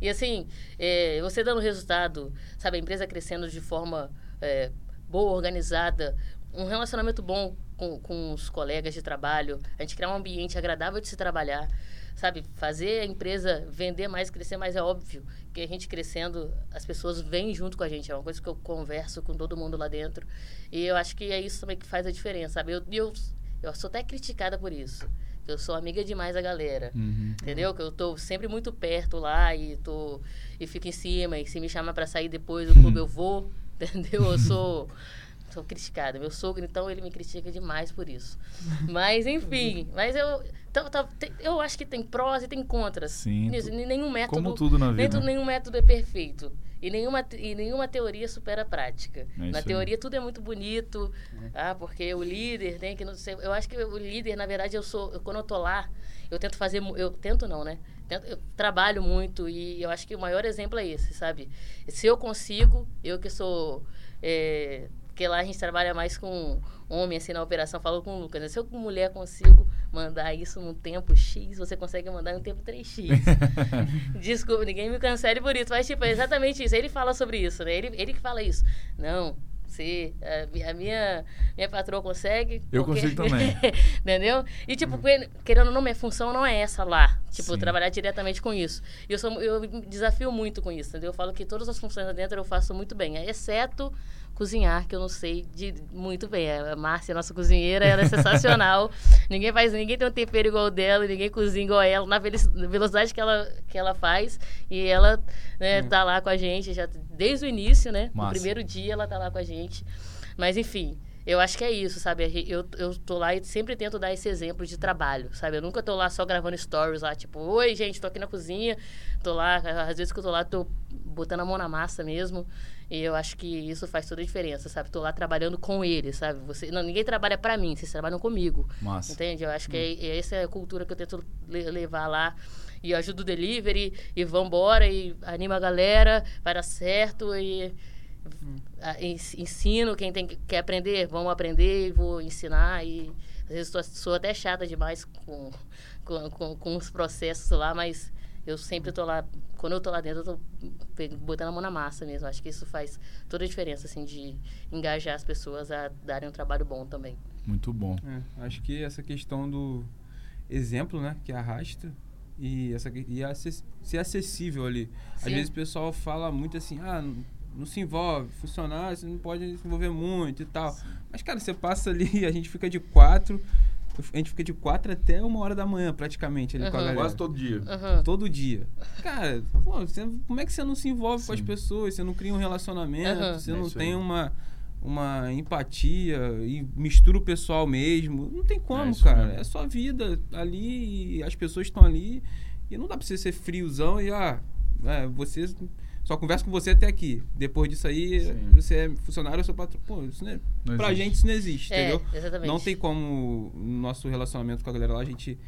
E assim, é, você dando resultado, sabe? A empresa crescendo de forma é, boa, organizada, um relacionamento bom com, com os colegas de trabalho, a gente criar um ambiente agradável de se trabalhar, sabe? Fazer a empresa vender mais, crescer mais, é óbvio que a gente crescendo, as pessoas vêm junto com a gente. É uma coisa que eu converso com todo mundo lá dentro. E eu acho que é isso também que faz a diferença, sabe? Eu, eu, eu sou até criticada por isso. Eu sou amiga demais da galera.
Uhum.
Entendeu? Que eu tô sempre muito perto lá e tô e fico em cima. E se me chama para sair depois do clube, eu vou. Entendeu? Eu sou sou criticada. Meu sogro, então, ele me critica demais por isso. Mas, enfim. Mas eu... Então, tá, eu acho que tem prós e tem contras.
Sim,
Nisso. Nenhum método...
como tudo na vida.
nenhum método é perfeito. E nenhuma, e nenhuma teoria supera a prática.
É
Na
aí.
teoria tudo é muito bonito, ah, porque o líder tem que não sei. Eu acho que o líder, na verdade, eu sou. eu- quando eu tô lá, eu tento fazer. Eu tento não, né? Tento- eu trabalho muito e eu acho que o maior exemplo é esse, sabe? Se eu consigo, eu que sou. É, porque lá a gente trabalha mais com homem, assim, na operação, falou com o Lucas, né? Se eu com mulher consigo mandar isso num tempo X, você consegue mandar em um tempo 3X. Desculpa, ninguém me cancele por isso, mas, tipo, é exatamente isso. Ele fala sobre isso, né? Ele, ele que fala isso. Não, se a, mi- a minha, minha patroa consegue...
Eu
porque-
consigo também.
Entendeu? E, tipo, que- querendo ou não, minha função não é essa lá. Tipo, trabalhar diretamente com isso. E eu, sou, eu desafio muito com isso, entendeu? Eu falo que todas as funções lá dentro eu faço muito bem, exceto cozinhar, que eu não sei de muito bem. A Márcia, nossa cozinheira, ela é sensacional. ninguém faz, ninguém tem um tempero igual dela, ninguém cozinha igual ela, na velocidade que ela, que ela faz. E ela né, tá lá com a gente já desde o início, né? No
Massa.
primeiro dia ela tá lá com a gente. Mas enfim, eu acho que é isso, sabe? Eu, eu tô lá e sempre tento dar esse exemplo de trabalho, sabe? Eu nunca tô lá só gravando stories lá, tipo, oi, gente, tô aqui na cozinha, tô lá, às vezes que eu tô lá, tô botando a mão na massa mesmo. E eu acho que isso faz toda a diferença, sabe? Tô lá trabalhando com eles, sabe? Você, não, ninguém trabalha para mim, vocês trabalham comigo.
Massa.
Entende? Eu acho que é, é essa é a cultura que eu tento le- levar lá. E eu ajudo o delivery, e vambora, e anima a galera, vai dar certo, e a- ens- ensino quem tem que, quer aprender, vamos aprender, e vou ensinar. E às vezes tô- sou até chata demais com, com, com, com os processos lá, mas eu sempre tô lá, quando eu tô lá dentro, eu tô pe- botando a mão na massa mesmo. Acho que isso faz toda a diferença, assim, de engajar as pessoas a darem um trabalho bom também.
Muito bom.
É, acho que essa questão do exemplo, né, que arrasta e essa e acess- ser acessível ali. Às
Sim.
vezes o pessoal fala muito assim, ah, não, se envolve, funcionário, você não pode se envolver muito e tal. Mas cara, você passa ali, a gente fica de quatro, a gente fica de quatro até uma hora da manhã praticamente ali com a
Uhum.
galera.
Quase todo dia.
Aham.
Todo dia. Cara, pô, você- como é que você não se envolve com as
Sim.
pessoas? Você não cria um relacionamento,
Aham.
você
É
não tem
aí.
uma, uma empatia e mistura o pessoal mesmo. Não tem
É
como,
isso
cara.
mesmo.
É sua vida ali e as pessoas estão ali. E não dá pra você ser friozão e, ah, é, você só conversa com você até aqui. Depois disso aí,
Sim.
você é funcionário ou seu patrão. Pô, isso não é,
Não
pra
existe.
gente isso não existe,
É,
entendeu?
exatamente.
Não tem como no nosso relacionamento com a galera lá, a gente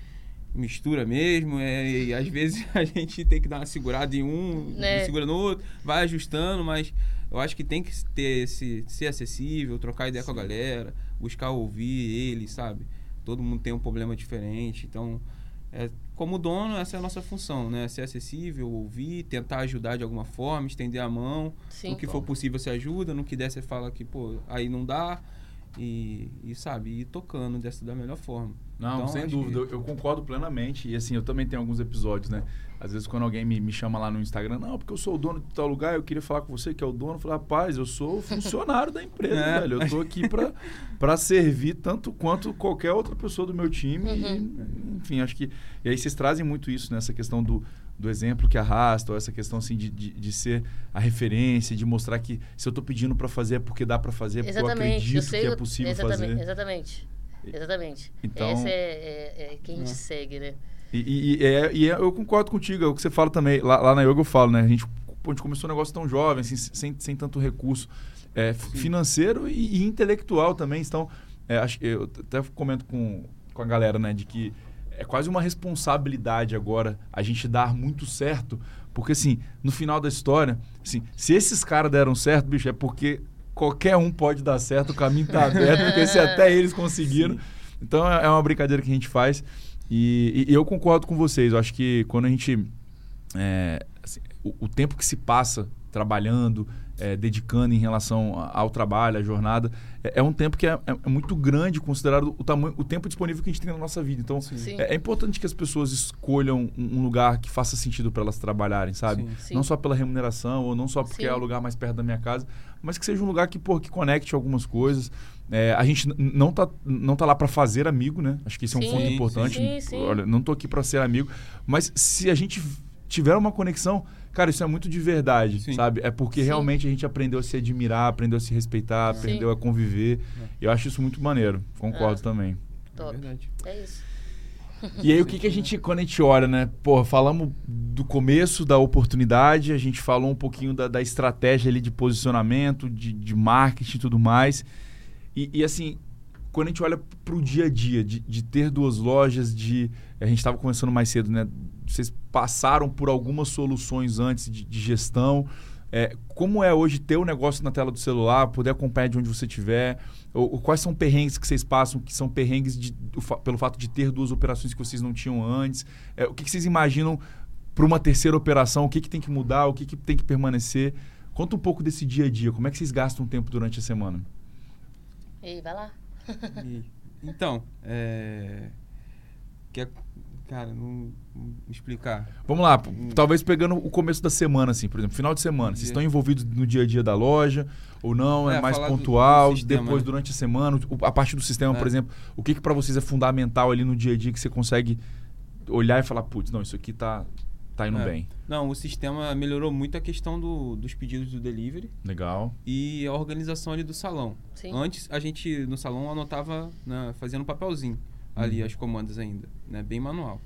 mistura mesmo, é, e às vezes a gente tem que dar uma segurada em um,
Né.
segura no outro, vai ajustando, mas eu acho que tem que ter esse ser acessível, trocar ideia com a galera, buscar ouvir eles, sabe? Todo mundo tem um problema diferente, então é, como dono, essa é a nossa função, né? Ser acessível, ouvir, tentar ajudar de alguma forma, estender a mão.
Sim.
no que for possível você ajuda, no que der você fala que, pô, aí não dá. E, e sabe, ir tocando dessa da melhor forma.
Não,
Então,
sem dúvida.
que-
Eu, eu concordo plenamente. E assim, eu também tenho alguns episódios, né? Às vezes quando alguém me, me chama lá no Instagram, não, porque eu sou o dono de tal lugar, eu queria falar com você que é o dono. Eu falo, rapaz, eu sou funcionário da empresa,
É.
velho. Eu tô aqui pra, pra servir tanto quanto qualquer outra pessoa do meu time.
Uhum.
E, enfim, acho que. E aí vocês trazem muito isso nessa questão do, do exemplo que arrasta, ou essa questão assim de, de, de ser a referência, de mostrar que se eu tô pedindo pra fazer é porque dá pra fazer, é porque eu
Exatamente.
acredito
sei
que é
o-
possível
exatamente,
fazer.
Exatamente. Exatamente.
Então-
Essa é, é, é quem a gente segue, né?
E, e- e é- e é- eu concordo contigo, é o que você fala também. Lá, lá na yoga eu falo, né? A gente, a gente começou um negócio tão jovem, assim, sem, sem tanto recurso é, financeiro e, e intelectual também. Então, é, acho- eu até comento com, com a galera, né? De que é quase uma responsabilidade agora a gente dar muito certo. Porque, assim, no final da história, assim, se esses caras deram certo, bicho, é porque qualquer um pode dar certo, o caminho tá aberto, porque se até eles conseguiram. Sim. Então é, é uma brincadeira que a gente faz. E, e, eu concordo com vocês. Eu acho que quando a gente. É, assim, o, o, tempo que se passa trabalhando, é, dedicando em relação ao trabalho, à jornada, é, é um tempo que é, é, é, muito grande, considerado o, tamanho, o tempo disponível que a gente tem na nossa vida. Então, é, é, importante que as pessoas escolham um, um lugar que faça sentido para elas trabalharem, sabe? Sim. Sim. Não só pela remuneração, ou não só porque Sim. é o lugar mais perto da minha casa, mas que seja um lugar que, pô, que conecte algumas coisas. É, a gente não tá, não tá lá para fazer amigo, né? Acho que isso é um sim, ponto importante. Sim, sim. Olha, não tô aqui para ser amigo, mas se a gente tiver uma conexão, cara, isso é muito de verdade, sabe? É porque realmente a gente aprendeu a se admirar, aprendeu a se respeitar, aprendeu a conviver. É. Eu acho isso muito maneiro. Concordo é. também.
Top. É verdade. É isso.
E aí, o que, que a gente, quando a gente olha, né? Pô, falamos do começo da oportunidade, a gente falou um pouquinho da, da estratégia ali de posicionamento, de, de marketing e tudo mais. E, e assim, quando a gente olha para o dia a dia, de, de, ter duas lojas, de. A gente estava conversando mais cedo, né? Vocês passaram por algumas soluções antes de, de gestão. É, como é hoje ter o negócio na tela do celular, poder acompanhar de onde você estiver? Ou, ou, quais são perrengues que vocês passam, que são perrengues de, pelo fato de ter duas operações que vocês não tinham antes? É, o que, que, vocês imaginam para uma terceira operação? O que, que tem que mudar? O que, que tem que permanecer? Conta um pouco desse dia a dia. Como é que vocês gastam tempo durante a semana?
E vai lá.
E, então, é, quer, cara, não, não, explicar.
Vamos lá, talvez pegando o começo da semana, assim, por exemplo, final de semana. Vocês estão envolvidos no dia a dia da loja ou não? É, é mais pontual? Do, do depois, né? durante a semana, a parte do sistema, é. por exemplo, o que, que para vocês é fundamental ali no dia a dia que você consegue olhar e falar, putz, não, isso aqui tá, tá indo é. bem.
Não, o sistema melhorou muito a questão do, dos pedidos do delivery.
Legal.
E a organização ali do salão. Sim. Antes, a gente no salão anotava, né, fazendo papelzinho ali uhum. as comandas ainda, né, bem manual.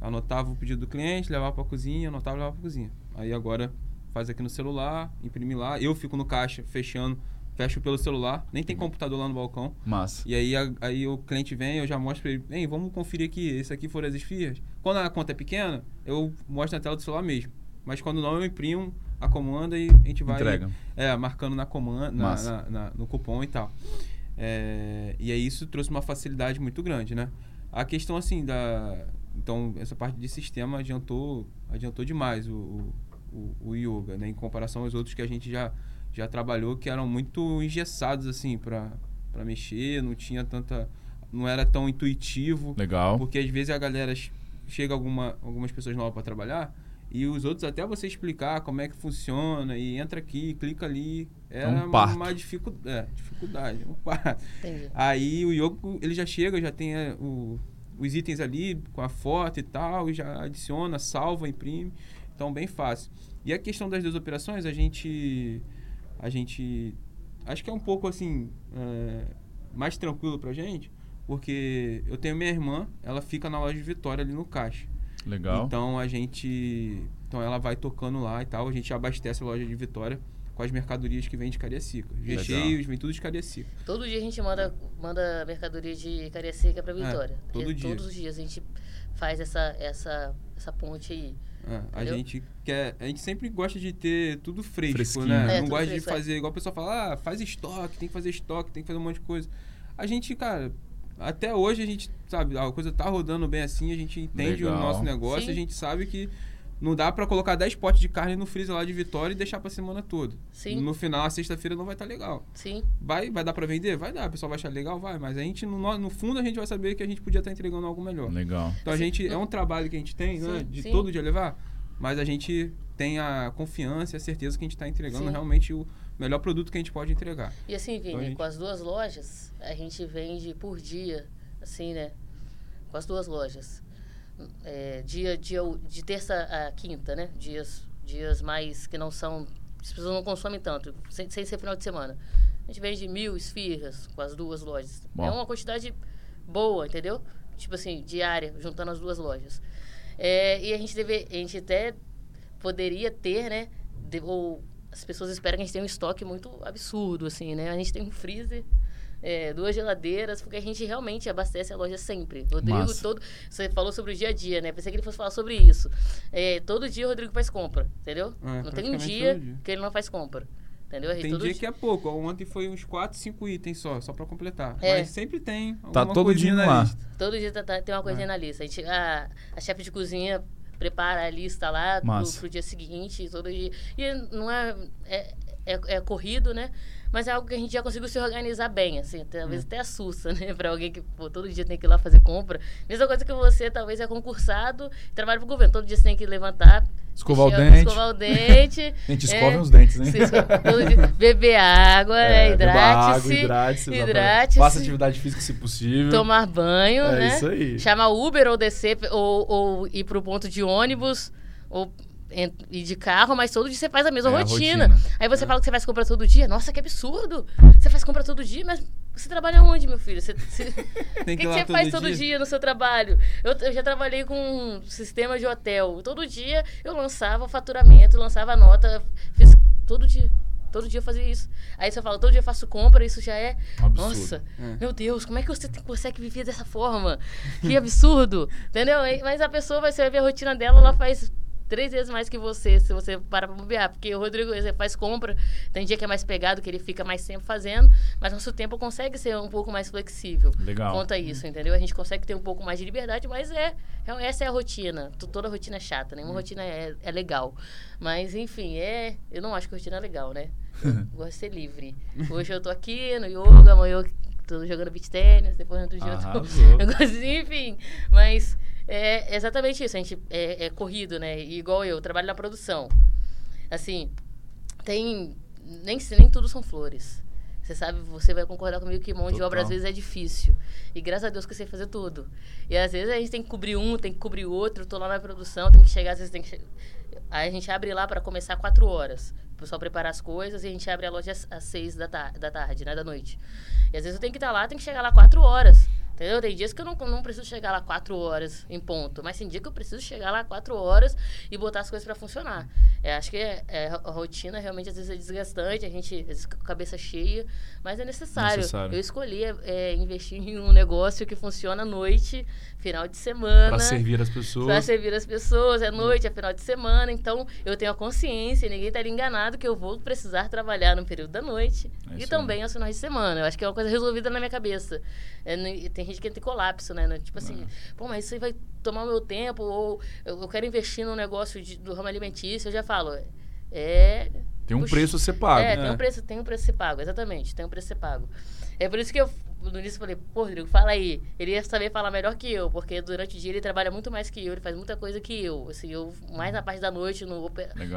Anotava o pedido do cliente, levava para a cozinha, anotava e levava para a cozinha. Aí agora faz aqui no celular, imprime lá. Eu fico no caixa fechando fecho pelo celular, nem tem uhum. computador lá no balcão.
Massa.
E aí, a, aí o cliente vem, eu já mostro pra ele, vem, vamos conferir aqui, esse aqui foram as esfias. Quando a conta é pequena, eu mostro na tela do celular mesmo. Mas quando não, eu imprimo a comanda e a gente vai
Entrega.
É, marcando na comanda, na, na, na, no cupom e tal. É, e aí isso trouxe uma facilidade muito grande, né? A questão assim da. Então, essa parte de sistema adiantou, adiantou demais o, o, o yoga, né? Em comparação aos outros que a gente já já trabalhou que eram muito engessados assim para para mexer, não tinha tanta não era tão intuitivo.
Legal.
Porque às vezes a galera chega alguma algumas pessoas novas para trabalhar e os outros até você explicar como é que funciona e entra aqui, clica ali, era é um uma dificu é, dificuldade, um parto. Aí o Yoko, ele já chega, já tem é, o, os itens ali com a foto e tal, e já adiciona, salva, imprime. Então bem fácil. E a questão das duas operações, a gente a gente acho que é um pouco assim é, mais tranquilo pra gente, porque eu tenho minha irmã, ela fica na loja de Vitória ali no caixa.
Legal.
Então a gente, então ela vai tocando lá e tal, a gente abastece a loja de Vitória com as mercadorias que vem de Cariacica. Os recheios vem tudo de Cariacica.
Todo dia a gente manda manda mercadoria de Cariacica para Vitória. É, todo dia. Todos os dias a gente faz essa essa essa ponte aí.
É, a gente quer. A gente sempre gosta de ter tudo fresco, Fresquinho. né? É, Não gosta fresco, de é. fazer, igual o pessoal fala, ah, faz estoque, tem que fazer estoque, tem que fazer um monte de coisa. A gente, cara, até hoje a gente, sabe, a coisa tá rodando bem assim, a gente entende Legal. o nosso negócio, Sim. a gente sabe que não dá para colocar 10 potes de carne no freezer lá de Vitória e deixar pra semana toda.
Sim.
No final, a sexta-feira não vai estar tá legal.
Sim.
Vai, vai dar para vender? Vai dar. O pessoal vai achar legal? Vai. Mas a gente, no, no fundo, a gente vai saber que a gente podia estar tá entregando algo melhor.
Legal.
Então a Sim. gente, é um trabalho que a gente tem, né, Sim. né? De Sim. todo dia levar mas a gente tem a confiança e a certeza que a gente está entregando Sim. realmente o melhor produto que a gente pode entregar.
E assim, Vini, então, gente... com as duas lojas, a gente vende por dia, assim, né? Com as duas lojas. É, dia, dia de terça a quinta, né? Dias, dias mais que não são. As pessoas não consomem tanto, sem, sem ser final de semana. A gente vende mil esfirras com as duas lojas. Bom. É uma quantidade boa, entendeu? Tipo assim, diária, juntando as duas lojas. É, e a gente deve, a gente até poderia ter, né? De, ou as pessoas esperam que a gente tenha um estoque muito absurdo, assim, né? A gente tem um freezer, é, duas geladeiras, porque a gente realmente abastece a loja sempre. Rodrigo Massa. todo. Você falou sobre o dia a dia, né? Pensei que ele fosse falar sobre isso. É, todo dia o Rodrigo faz compra, entendeu? É, não tem um dia, dia, que ele não faz compra. Entendeu?
Tem dia que é pouco. Ontem foi uns 4, 5 itens só, só pra completar.
É.
Mas sempre tem.
Tá todo
coisinha
dia
na
lá.
lista.
Todo dia tá- tá- tem uma coisinha na lista. A, gente, a, a chefe de cozinha prepara a lista lá pro, pro dia seguinte, todo dia. E não é, é, é, é corrido, né? Mas é algo que a gente já conseguiu se organizar bem, assim. Talvez até assusta, né? Pra alguém que pô, todo dia tem que ir lá fazer compra. Mesma coisa que você, talvez, é concursado, trabalha pro governo. Todo dia você tem que levantar,
Escovar o dente.
escovar o dente.
Gente,
é,
escovem os dentes,
dia- beber água,
É,
né? Hidrate-se.
hidrate-se.
hidrate-se.
Faça atividade física se possível.
Tomar banho,
É
né?
isso aí.
Chamar Uber ou descer, ou, ou ir pro ponto de ônibus, ou ir de carro, mas todo dia você faz a mesma
É, a
rotina.
rotina.
Aí você fala que você faz compra todo dia. Nossa, que absurdo! Você faz compra todo dia, mas você trabalha onde, meu filho? Você, você... O que,
que
você
todo
faz todo
dia?
dia no seu trabalho? Eu, eu já trabalhei com um sistema de hotel. Todo dia eu lançava faturamento, lançava nota, fiz todo dia. Todo dia eu fazia isso. Aí você fala, todo dia eu faço compra, isso já é.
Absurdo.
Nossa,
É.
meu Deus, como é que você consegue viver dessa forma? Que absurdo. Entendeu? Mas a pessoa vai ver a rotina dela, ela faz três vezes mais que você, se você parar pra bobear. Porque o Rodrigo ele faz compra, tem dia que é mais pegado, que ele fica mais tempo fazendo, mas nosso tempo consegue ser um pouco mais flexível.
Legal.
Conta isso, entendeu? A gente consegue ter um pouco mais de liberdade, mas é, é- essa é a rotina. Toda rotina é chata, nenhuma rotina é, é legal. Mas, enfim, é. Eu não acho que a rotina é legal, né? Eu gosto de ser livre. Hoje eu tô aqui no yoga, amanhã eu tô jogando beach tênis, depois no outro dia eu tô.
Arrasou.
Eu gosto, enfim. Mas é exatamente isso. A gente é, é corrido, né? E igual eu, trabalho na produção. Assim, tem. Nem, nem tudo são flores. Você sabe, você vai concordar comigo que mão de
Total.
obra às vezes é difícil. E graças a Deus que eu sei fazer tudo. E às vezes a gente tem que cobrir um, tem que cobrir outro. Tô lá na produção, tem que chegar, às vezes tem que. che- Aí a gente abre lá para começar quatro horas. O pessoal preparar as coisas e a gente abre a loja às, seis da, tar da tarde, né? Da noite. E às vezes eu tenho que estar lá, tem que chegar lá quatro horas. Entendeu? Tem dias que eu não, não preciso chegar lá quatro horas em ponto. Mas tem dia que eu preciso chegar lá quatro horas e botar as coisas para funcionar. É, acho que é, é, a rotina realmente às vezes é desgastante, a gente às vezes com a cabeça cheia, mas é necessário.
Necessário.
Eu escolhi é, investir em um negócio que funciona à noite, final de semana.
Pra servir as
Pra
pessoas.
servir as pessoas, é noite, é final de semana, então eu tenho a consciência, ninguém tá ali enganado que eu vou precisar trabalhar no período da noite
É
e também aos finais de semana. Eu acho que é uma coisa resolvida na minha cabeça. É, ne- tem gente que entra em colapso, né? Tipo assim, pô, mas isso aí vai tomar o meu tempo, ou eu, eu quero investir num negócio de- do ramo alimentício, eu já falo, é...
Tem um
puxa,
preço a ser pago.
É,
né?
tem um preço, tem um preço a ser pago, exatamente, tem um preço a ser pago. É por isso que eu, no início, falei, pô, Rodrigo, fala aí. Ele ia saber falar melhor que eu, porque durante o dia ele trabalha muito mais que eu, ele faz muita coisa que eu. Assim, eu mais na parte da noite, no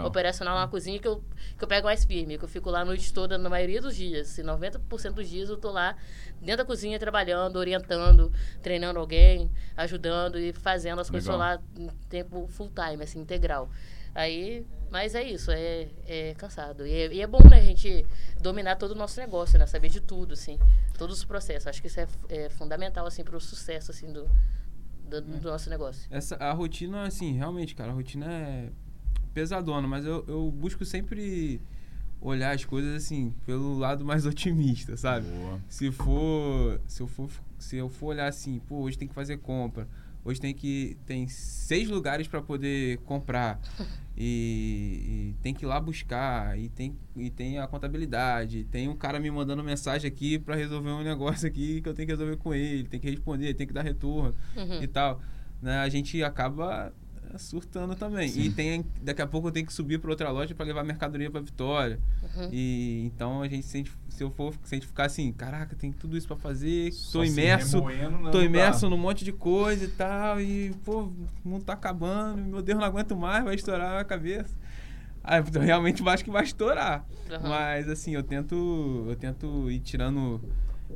operacional na cozinha, que eu, que eu pego mais firme, que eu fico lá a noite toda, na maioria dos dias. Assim, 90% dos dias eu tô lá dentro da cozinha, trabalhando, orientando, treinando alguém, ajudando e fazendo as coisas lá em tempo full time, assim, integral. Aí, mas é isso, é, é cansado. E é, e é bom, né, a gente dominar todo o nosso negócio, né? Saber de tudo, assim. Todos os processos. Acho que isso é, é fundamental, assim, para o sucesso, assim, do, do, do nosso negócio.
Essa, a rotina, assim, realmente, cara, a rotina é pesadona, mas eu, eu busco sempre olhar as coisas, assim, pelo lado mais otimista, sabe?
Boa.
Se for, se eu for, se eu for olhar assim, pô, hoje tem que fazer compra, hoje tem que tem seis lugares para poder comprar e, e tem que ir lá buscar e tem e tem a contabilidade, tem um cara me mandando mensagem aqui para resolver um negócio aqui que eu tenho que resolver com ele, tem que responder, tem que dar retorno
Uhum.
e tal, né? A gente acaba surtando também. E tem daqui a pouco eu tenho que subir para outra loja para levar mercadoria para Vitória.
Uhum.
E então a gente sente, se eu for, se a gente ficar assim, caraca, tem tudo isso para fazer,
Só
tô
se
imerso,
remoendo, não
tô imerso num monte de coisa e tal e pô, o mundo tá acabando, meu Deus, não aguento mais, vai estourar a cabeça. Aí eu realmente acho que vai estourar.
Uhum.
Mas assim, eu tento, eu tento ir tirando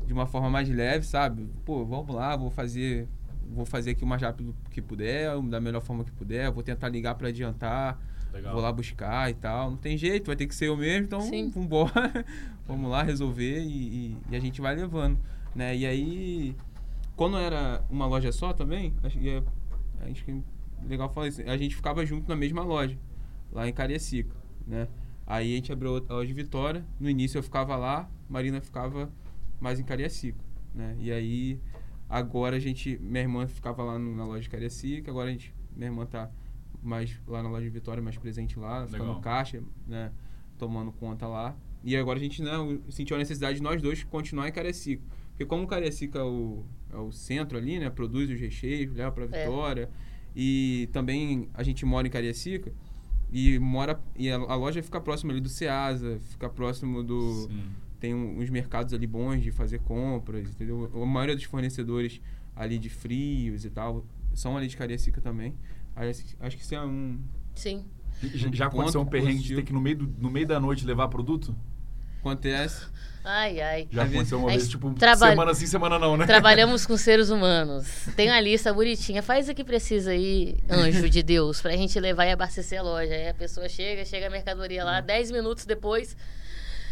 de uma forma mais leve, sabe? Pô, vamos lá, vou fazer, vou fazer aqui o mais rápido que puder, da melhor forma que puder, vou tentar ligar para adiantar,
Legal.
vou lá buscar e tal. Não tem jeito, vai ter que ser eu mesmo, então
Sim.
vambora, vamos lá resolver e, e- e a gente vai levando, né? E aí, quando era uma loja só também, acho que é, acho que é legal falar isso, a gente ficava junto na mesma loja, lá em Cariacica, né? Aí a gente abriu a loja de Vitória, no início eu ficava lá, Marina ficava mais em Cariacica, né? E aí, agora a gente, minha irmã ficava lá no- na loja de Cariacica, agora a gente, minha irmã tá mais lá na loja de Vitória, mais presente lá, ficando
Legal.
no caixa, né? Tomando conta lá. E agora a gente né, sentiu a necessidade de nós dois continuar em Cariacica. Porque como Cariacica é o, é o centro ali, né? Produz os recheios, leva para
É.
Vitória. E também a gente mora em Cariacica. E mora e a, a loja fica próxima ali do Ceasa, fica próximo do
Sim.
Tem um- uns mercados ali bons de fazer compras, entendeu? A maioria dos fornecedores ali de frios e tal são ali de Cariacica também. Aí, assim, Acho que isso é um
Sim.
Já, já aconteceu um perrengue de
positivo.
ter que no meio, do, no meio da noite levar produto?
acontece.
Ai, ai.
Já aconteceu uma
a
vez, tipo,
trabalha-
semana sim, semana não, né?
Trabalhamos com seres humanos. Tem uma lista bonitinha. Faz o que precisa aí, anjo de Deus, pra gente levar e abastecer a loja. Aí a pessoa chega, chega a mercadoria lá, 10 minutos depois.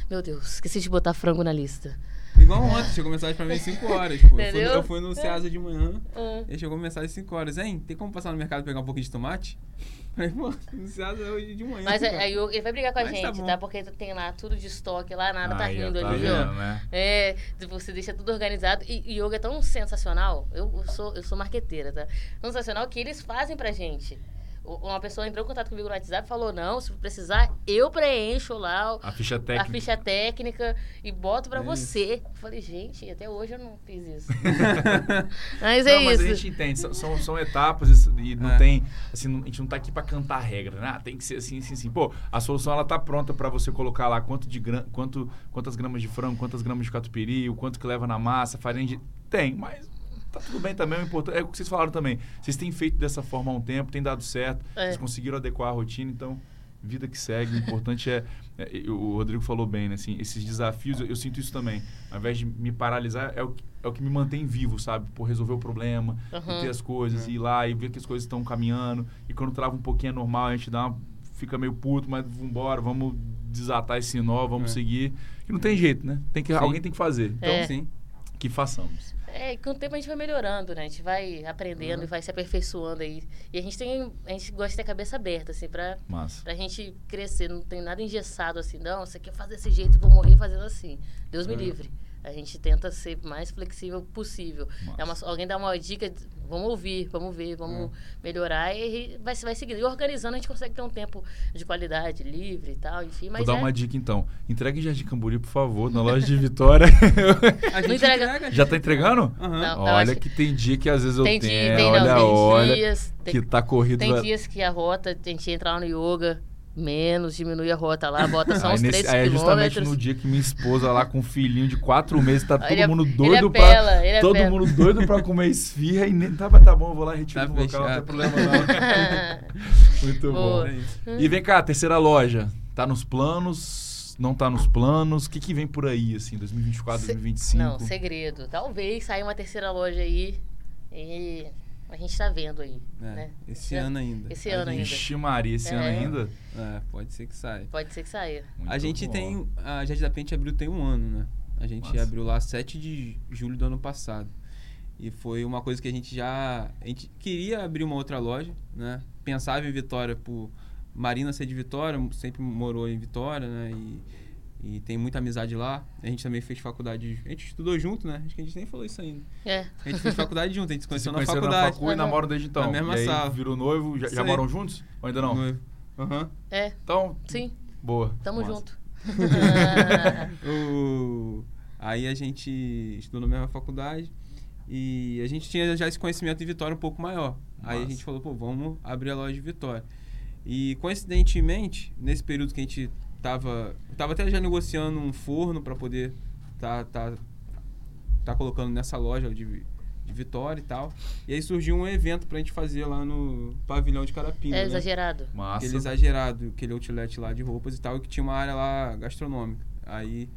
Meu Deus, esqueci de botar frango na lista.
Igual ontem, chegou mensagem pra mim às 5 horas. Pô. Eu, fui, eu fui no Ceasa de manhã,
Hum.
e chegou mensagem às 5 horas. Hein, tem como passar no mercado e pegar um pouquinho de tomate? Falei, pô, no Ceasa hoje de manhã.
Mas
cara.
aí ele vai brigar com a
Mas tá
gente,
bom.
tá? Porque tem lá tudo de estoque, lá nada tá
Aí,
rindo
tá
ali,
vendo,
ó.
né?
É, você deixa tudo organizado. E yoga é tão sensacional. Eu, eu sou, eu sou marqueteira, tá? Tão sensacional que eles fazem pra gente. Uma pessoa entrou em contato comigo no WhatsApp e falou: não, se precisar, eu preencho lá
A ficha
a
técnica.
ficha técnica e boto pra
É
você. Eu falei, gente, até hoje eu não fiz isso. mas é
não, mas
isso.
a gente entende, são, são, etapas e não
É.
tem, assim, não- a gente não tá aqui pra cantar regra, né? Ah, tem que ser assim, assim, assim. Pô, a solução ela tá pronta pra você colocar lá quanto de gram, quanto, quantas gramas de frango, quantas gramas de catupiry, o quanto que leva na massa, farinha de... Tem, mas tá tudo bem também, o importante é o que vocês falaram também. Vocês têm feito dessa forma há um tempo, tem dado certo,
É.
vocês conseguiram adequar a rotina, então vida que segue, o importante é, é, o Rodrigo falou bem, né, assim, esses desafios, eu, eu sinto isso também, ao invés de me paralisar, é o, que- é o que me mantém vivo, sabe, por resolver o problema,
Uhum.
e ter as coisas,
É.
ir lá e ver que as coisas estão caminhando, e quando trava um pouquinho é normal, a gente dá uma, fica meio puto, mas vambora, vamos desatar esse nó, vamos
É.
seguir, que não tem jeito, né, tem que,
Sim.
alguém tem que fazer, então
É.
Sim.
Que façamos.
É, com o tempo a gente vai melhorando, né? A gente vai aprendendo
Uhum.
e vai se aperfeiçoando aí. E a gente tem. A gente gosta de ter a cabeça aberta, assim, pra,
Massa.
pra gente crescer. Não tem nada engessado assim, não, você quer fazer desse jeito e vou morrer fazendo assim. Deus me
É.
livre. A gente tenta ser mais flexível possível.
Massa.
É uma- alguém dá uma dica, vamos ouvir, vamos ver, vamos melhorar e vai, vai seguindo. E organizando a gente consegue ter um tempo de qualidade, livre e tal, enfim. Mas
Vou dar
é,
uma dica então. Entregue em Jardim Camburi, por favor, na loja de Vitória.
A gente
entrega-
entrega.
Já tá entregando?
Aham.
Não. eu
Olha
acho
que tem dia que às vezes eu
tem
tenho.
dia, tem,
olha,
não, tem
olha
dias. Tem,
que tá corrido.
Tem
lá-
dias que a rota, a gente entra lá no yoga, menos, diminui a rota lá, bota só
aí,
uns
nesse-
3
aí é justamente
quilômetros.
no dia que minha esposa lá com um filhinho de quatro meses, tá todo
Ele é-
mundo
ele
doido
apela,
pra.
ele
todo
apela.
mundo doido pra comer esfirra e nem. Tá, tá bom, eu vou lá retirar
Tá
do local, não tem problema não. Muito
Boa.
bom.
É.
E vem cá, terceira loja. Tá nos planos? Não tá nos planos? O que, que vem por aí, assim, 2024,
Se-
2025?
Não, segredo. Talvez saia uma terceira loja aí e a gente tá vendo aí,
É,
né?
Esse
Já-
ano ainda.
esse ano ainda.
Ixi, Maria, esse
É.
ano ainda?
É, pode ser que saia.
Pode ser que saia.
Muito
a gente
bom.
tem. A Jardim da Pente abriu tem um ano, né? A gente
Massa.
abriu lá 7 de julho do ano passado. E foi uma coisa que a gente já. A gente queria abrir uma outra loja, né? Pensava em Vitória por Marina ser de Vitória, sempre morou em Vitória, né? E, e tem muita amizade lá. A gente também fez faculdade. A gente estudou junto, né? Acho que a gente nem falou isso ainda.
É.
A gente fez faculdade junto, a gente se
Vocês se
conheceu na faculdade.
na facu e
Aham.
namoram desde então.
Na mesma
e aí
sala.
virou noivo, já, já moram juntos? Ou ainda não?
Noivo. Aham.
É,
Então,
sim,
boa.
tamo
Massa.
junto.
O- Aí a gente estudou na mesma faculdade e a gente tinha já esse conhecimento de Vitória um pouco maior. Aí a gente falou, pô, vamos abrir a loja de Vitória. E coincidentemente, nesse período que a gente tava, tava até já negociando um forno para poder tá, tá, tá colocando nessa loja de, de Vitória e tal. E aí surgiu um evento pra gente fazer lá no pavilhão de Carapina.
É
né?
exagerado.
Massa.
aquele exagerado, aquele outlet lá de roupas e tal, que tinha uma área lá gastronômica. Aí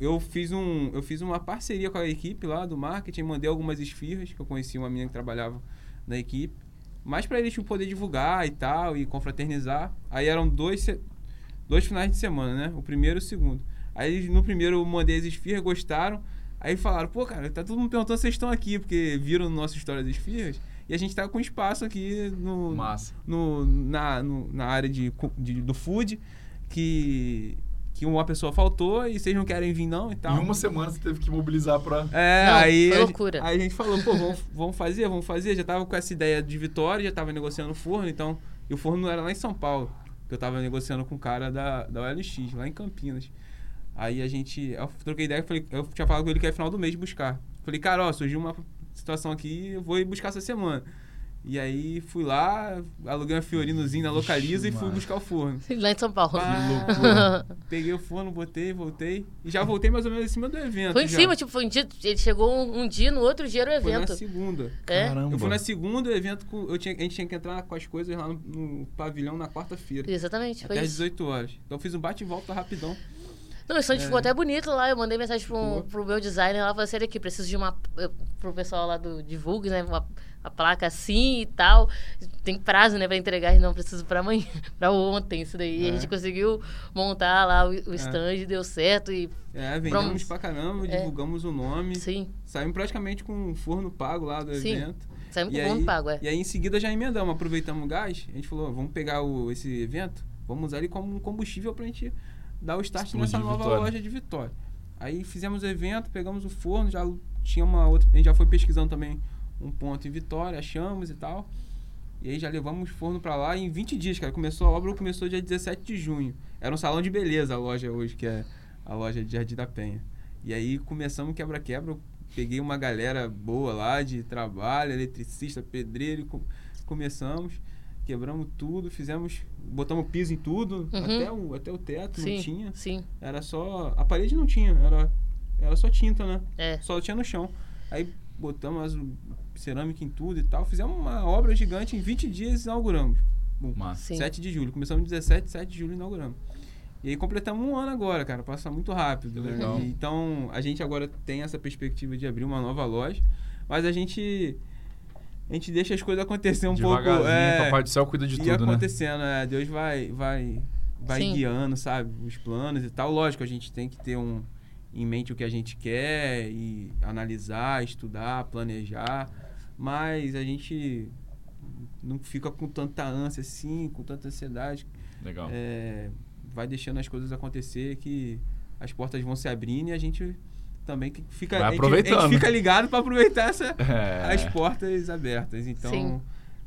eu fiz um, eu fiz uma parceria com a equipe lá do marketing, mandei algumas esfirras, que eu conheci uma menina que trabalhava na equipe, mas para eles tipo, poder divulgar e tal e confraternizar. Aí eram dois dois finais de semana, né? O primeiro e o segundo. Aí no primeiro eu mandei as esfirras, gostaram. Aí falaram, pô, cara, tá todo mundo perguntando se vocês estão aqui, porque viram no nosso história das esfirras. E a gente tá com espaço aqui no,
Massa.
no, na, no- na área de, de- do food que, que uma pessoa faltou e vocês não querem vir não e tal.
Em uma semana você teve que mobilizar pra.
É,
Não,
aí,
foi
a,
loucura.
aí a gente falou, pô, vamos, vamos fazer, vamos fazer. Já tava com essa ideia de Vitória, já tava negociando o forno, então. E o forno não era lá em São Paulo, que eu tava negociando com o cara da, da OLX, lá em Campinas. Aí a gente. Eu troquei ideia, falei, eu tinha falado com ele que é final do mês buscar. Falei, cara, ó, surgiu uma situação aqui, eu vou ir buscar essa semana. E aí fui lá, aluguei uma Fiorinozinho na Localiza
Ixi,
e fui
mano.
buscar o forno.
Lá em São Paulo.
Loucura.
Peguei o forno, botei, voltei. E já voltei mais ou menos em cima do evento.
Foi em
já.
cima, tipo, foi um dia, ele chegou um, um dia, no outro dia era o
Foi na
evento.
segunda.
É?
Caramba.
Eu fui na segunda, o evento, com- eu tinha, a gente tinha que entrar com as coisas lá no, no pavilhão na quarta-feira.
Exatamente, foi
Até às
isso.
18 horas. Então eu fiz um bate e volta rapidão.
Não, o stand
É.
ficou até bonito lá. Eu mandei mensagem pro, pro meu designer lá, falei assim, aqui, preciso de uma... Pro pessoal lá do Divulgue, né? Uma, placa assim e tal. Tem prazo, né, pra entregar. Não, preciso pra amanhã, pra ontem isso daí. E a
É.
gente conseguiu montar lá o, o stand, deu certo e...
É, vendemos
Vamos.
pra caramba,
É.
divulgamos o nome.
Sim,
Saímos praticamente com um forno pago lá do
Sim.
evento.
saímos com o
aí,
mundo pago, é.
e aí em seguida já emendamos, aproveitamos o gás. A gente falou, vamos pegar o, esse evento, vamos usar ele como um combustível pra gente dar o start
Explodir
nessa nova
Vitória.
loja de Vitória. Aí fizemos o evento, pegamos o forno, já tinha uma outra. A gente já foi pesquisando também um ponto em Vitória, achamos e tal. E aí já levamos o forno pra lá em 20 dias, cara. Começou a obra, começou dia 17 de junho. Era um salão de beleza a loja hoje, que é a loja de Jardim da Penha. E aí começamos quebra-quebra. Peguei uma galera boa lá de trabalho, eletricista, pedreiro, co- começamos. Quebramos tudo, fizemos, botamos piso em tudo,
Uhum.
até, o, até o teto
Sim,
não tinha.
sim,
Era só. A parede não tinha, era, era só tinta, né?
é.
Só tinha no chão. Aí botamos as- cerâmica em tudo e tal. Fizemos uma obra gigante em 20 dias e inauguramos.
Massa.
Sim.
7 de julho. Começamos 17, 7 de julho inauguramos. E aí completamos um ano agora, cara. Passa muito rápido. né?
Legal.
E Então, a gente agora tem essa perspectiva de abrir uma nova loja. Mas a gente. A gente deixa as coisas acontecer um pouco. É,
Papai do Céu cuida de
e
tudo, né?
acontecendo, é, Deus vai, vai, vai
Sim.
guiando, sabe? Os planos e tal. Lógico, a gente tem que ter um, em mente o que a gente quer e analisar, estudar, planejar. Mas a gente não fica com tanta ânsia assim, com tanta ansiedade.
Legal.
É, vai deixando as coisas acontecer que as portas vão se abrindo e a gente também que fica,
Vai
a gente- a gente fica ligado para aproveitar essa,
É.
as portas abertas. Então,
Sim.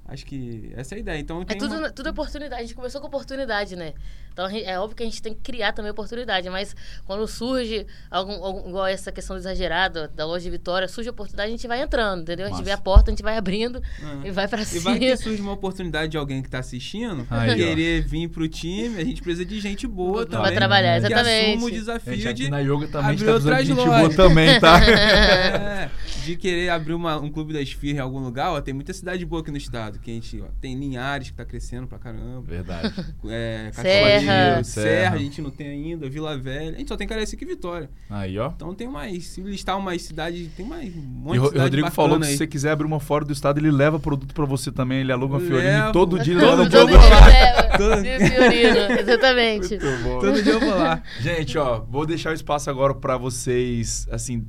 Acho que essa é a ideia. Então,
É tudo,
uma-
tudo oportunidade. A gente começou com oportunidade, né? Então gente- é óbvio que a gente tem que criar também oportunidade, mas quando surge algum, algum- igual essa questão exagerada da loja de Vitória, surge oportunidade, a gente vai entrando, entendeu? A gente
Massa.
vê a porta, a gente vai abrindo
Ah.
e vai pra
E
cima.
vai que surge uma oportunidade de alguém que tá assistindo
Aí, ó.
querer vir pro time, a gente precisa de gente boa
Pra
também.
trabalhar,
que
exatamente.
assuma o
Gente,
desafio
aqui
de,
na yoga também a gente
abrir
tá
outras
de gente boa também, tá?
É, de querer abrir uma- um clube da esfirra em algum lugar. Ó, tem muita cidade boa aqui no estado. Que a gente ó, tem Linhares, que tá crescendo pra caramba.
Verdade.
É,
Serra.
Serra.
Serra, a gente não tem ainda. Vila Velha. A gente só tem Cariacica e Vitória.
Aí, ó.
Então tem mais. Se listar umas cidades, tem mais um monte
E o
de cidade
Rodrigo falou que se você quiser abrir uma fora do estado, ele leva produto pra você também. Ele aluga uma
Levo.
Fiorino todo dia. Ele
Todo
leva um
Todo dia
lá.
leva. Fiorino, exatamente.
Muito bom.
Todo dia eu vou lá.
Gente, ó, vou deixar o espaço agora pra vocês, assim,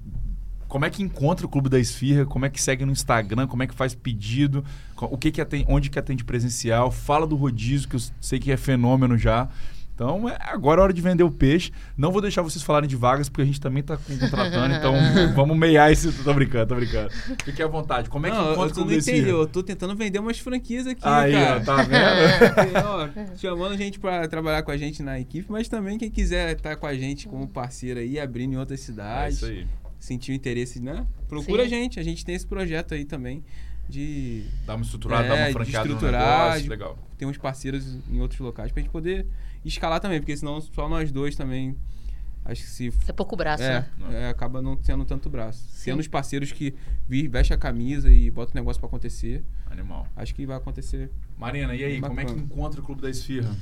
como é que encontra o Clube da Esfirra, como é que segue no Instagram, como é que faz pedido, o que que atende, onde que atende presencial, fala do rodízio, que eu sei que é fenômeno já. Então, é, agora é hora de vender o peixe. Não vou deixar vocês falarem de vagas, porque a gente também tá com- contratando, então vamos meiar esse... Tô brincando, tô brincando. Fique à vontade. Como é que
não,
encontra
eu
o
tu
Clube
não
da Esfirra?
entendeu. Eu tô tentando vender umas franquias aqui,
Aí,
cara.
ó, tá vendo?
Porque, ó, chamando a gente pra trabalhar com a gente na equipe, mas também quem quiser estar com a gente como parceiro aí, abrindo em outras
É
cidades,
isso aí.
Sentir o interesse, né? Procura
Sim.
a gente. A gente tem esse projeto aí também de
Dá uma estruturada,
É,
dá uma
de
franqueada no
estruturar,
negócio,
de-
legal.
ter uns parceiros em outros locais pra gente poder escalar também, porque senão só nós dois também. Acho que se.
É pouco braço,
É,
né?
é, acaba não tendo tanto braço.
Sim.
Tendo os parceiros que vi- veste a camisa e bota o negócio pra acontecer,
Animal.
acho que vai acontecer.
Marina, e aí, como é que encontra o Clube da Esfirra?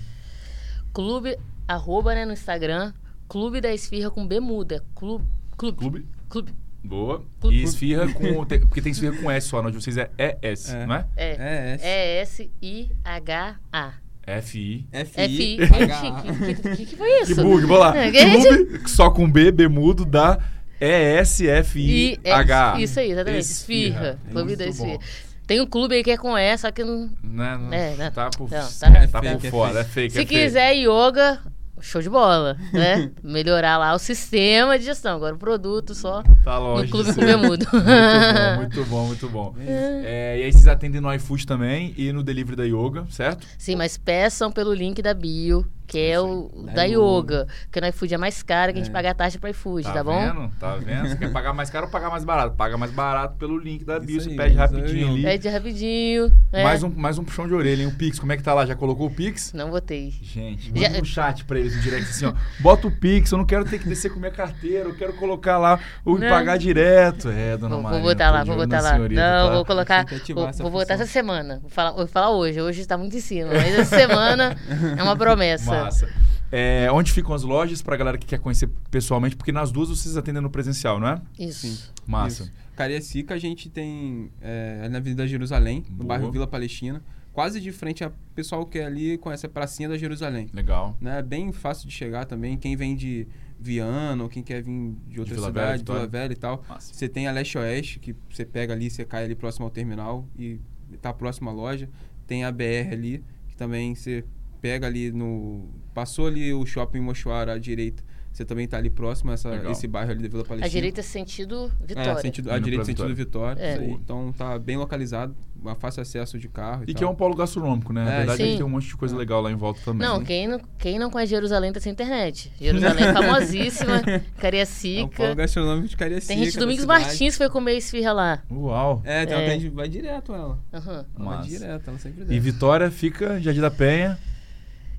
Clube, arroba, né, no Instagram, Clube da Esfirra com B muda. Clube. Clube.
Clube?
Clube.
Boa.
Clube.
E esfirra com. tem- porque tem esfirra com S só, não de vocês é ES,
É.
não é?
É.
É,
É S-I-H-A.
F-I.
F-I. O que, que foi isso?
Que bug, vamos lá.
É,
Clube só com B, B mudo, dá E-S-F-I-H.
Isso aí, exatamente. Esfirra. Clube da. Esfirra. Tem um clube aí que é com E, só que não.
Né, não,
É, né?
Tá por,
Não,
tá,
tá-
tá
É
por
fake, é
fora, é
fake.
fake.
Se
é fake.
quiser yoga, show de bola, né? Melhorar lá o sistema de gestão. Agora o produto só
Tá longe.
no clube com.
Muito bom, muito bom, muito bom. É, e aí vocês atendem no iFood também e no delivery da Yoga, certo?
Sim, mas peçam pelo link da bio que é o
Da
da
yoga.
Porque no iFood é mais caro, que a gente
É.
paga a taxa para iFood, tá, bom?
vendo? Tá vendo? Você quer pagar mais caro ou pagar mais barato? Paga mais barato pelo link da bio, você
aí,
pede rapidinho ali.
Pede rapidinho. é.
Mais, um, mais um puxão de orelha, hein? O Pix, como é que tá lá? Já colocou o Pix?
Não botei.
Gente,
Já-
manda um chat pra eles no direct assim, ó. Bota o Pix, eu não quero ter que descer com minha carteira, eu quero colocar lá o
Não.
pagar direto. É, dona
Vou,
Marina.
vou botar lá, vou botar lá.
senhorita,
Não,
tá?
vou colocar.
Que
Vou, vou botar essa semana. Vou falar, vou falar hoje. Hoje tá muito em cima. Mas essa semana é uma promessa.
Massa. É, onde ficam as lojas pra galera que quer conhecer pessoalmente? Porque nas duas vocês atendem no presencial, não é?
Isso.
Sim.
Massa.
Isso. Cariacica a gente tem é, na Avenida Jerusalém, no
Boa.
bairro Vila Palestina, quase de frente a pessoal que é ali conhece a pracinha da Jerusalém.
Legal.
Né? É bem fácil de chegar também. Quem vem de Viana ou quem quer vir de outra
Vila Velha,
cidade,
Vitória.
Vila Velha e tal,
Massa.
você tem a Leste Oeste, que você pega ali, você cai ali próximo ao terminal e tá próximo à loja. Tem a BR ali, que também você pega ali no. Passou ali o shopping Mochuara à direita. Você também tá ali próximo a essa,
Legal.
esse bairro ali da Vila Palestina.
A direita é sentido Vitória.
É, sentido, a direita sentido Vitória.
É.
isso aí.
Boa.
Então tá bem localizado, fácil acesso de carro. E,
E que é um polo gastronômico, né? Na
É,
verdade,
sim.
a gente tem um monte de coisa legal lá em volta também.
Não,
né?
quem não, quem não conhece Jerusalém tá sem internet. Jerusalém é famosíssima,
É um polo
Cariacica.
gastronômico de Cariacica.
Tem gente Domingos. Martins foi comer esfirra lá.
Uau.
É, tem
É.
uma atende- vai direto ela.
Aham.
Ela vai direto, ela sempre
E
desce.
Vitória fica Jardim da Penha,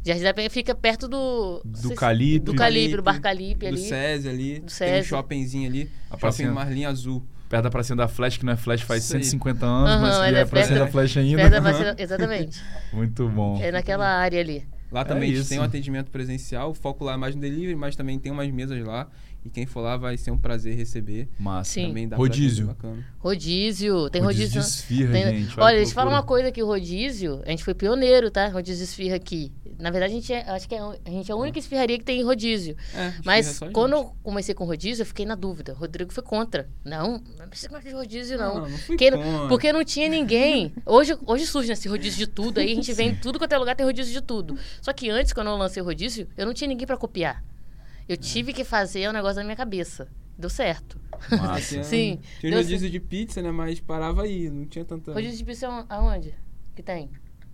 Jardim da Penha fica perto do...
Do
se-
Calipe.
Do Calipe, do Bar Calipe
Do
ali.
SESI ali.
Do
Tem um
SESI.
shoppingzinho ali.
A
shopping
pracinha-
Marlinha Azul.
perto da pracinha da Flash, que não é Flash faz
aí.
150 anos,
Aham,
mas
é
é a pracinha da Flash ainda.
Perto da vacina- Exatamente.
Muito bom.
É naquela área ali.
Lá
É
também a gente
isso.
tem um atendimento presencial. O foco lá é mais no delivery, mas também tem umas mesas lá. E quem for lá vai ser um prazer receber.
Massa.
Sim.
Também dá
Rodízio.
Bacana.
Rodízio. Tem
Rodízio
rodízio.
de esfirra,
tem-
gente.
Olha, deixa eu falar uma coisa que o rodízio, a gente foi pioneiro, tá? Rodízio de esfirra aqui. Na verdade, a gente é, acho que é, a gente é a única esfirraria que tem rodízio.
É,
Mas quando eu comecei com rodízio, eu fiquei na dúvida. O Rodrigo foi contra. Não, não precisa mais de rodízio, não.
Não, não
porque, não tinha ninguém. Hoje, hoje surge esse rodízio de tudo, aí a gente vem em tudo quanto é lugar, tem rodízio de tudo. Só que antes, quando eu lancei o rodízio, eu não tinha ninguém pra copiar.
É.
Eu tive que fazer o negócio na minha cabeça. Deu certo.
Massa.
Sim,
Tinha um rodízio de pizza, né? Mas parava aí, não tinha tanta.
Rodízio de pizza é aonde? Que tem?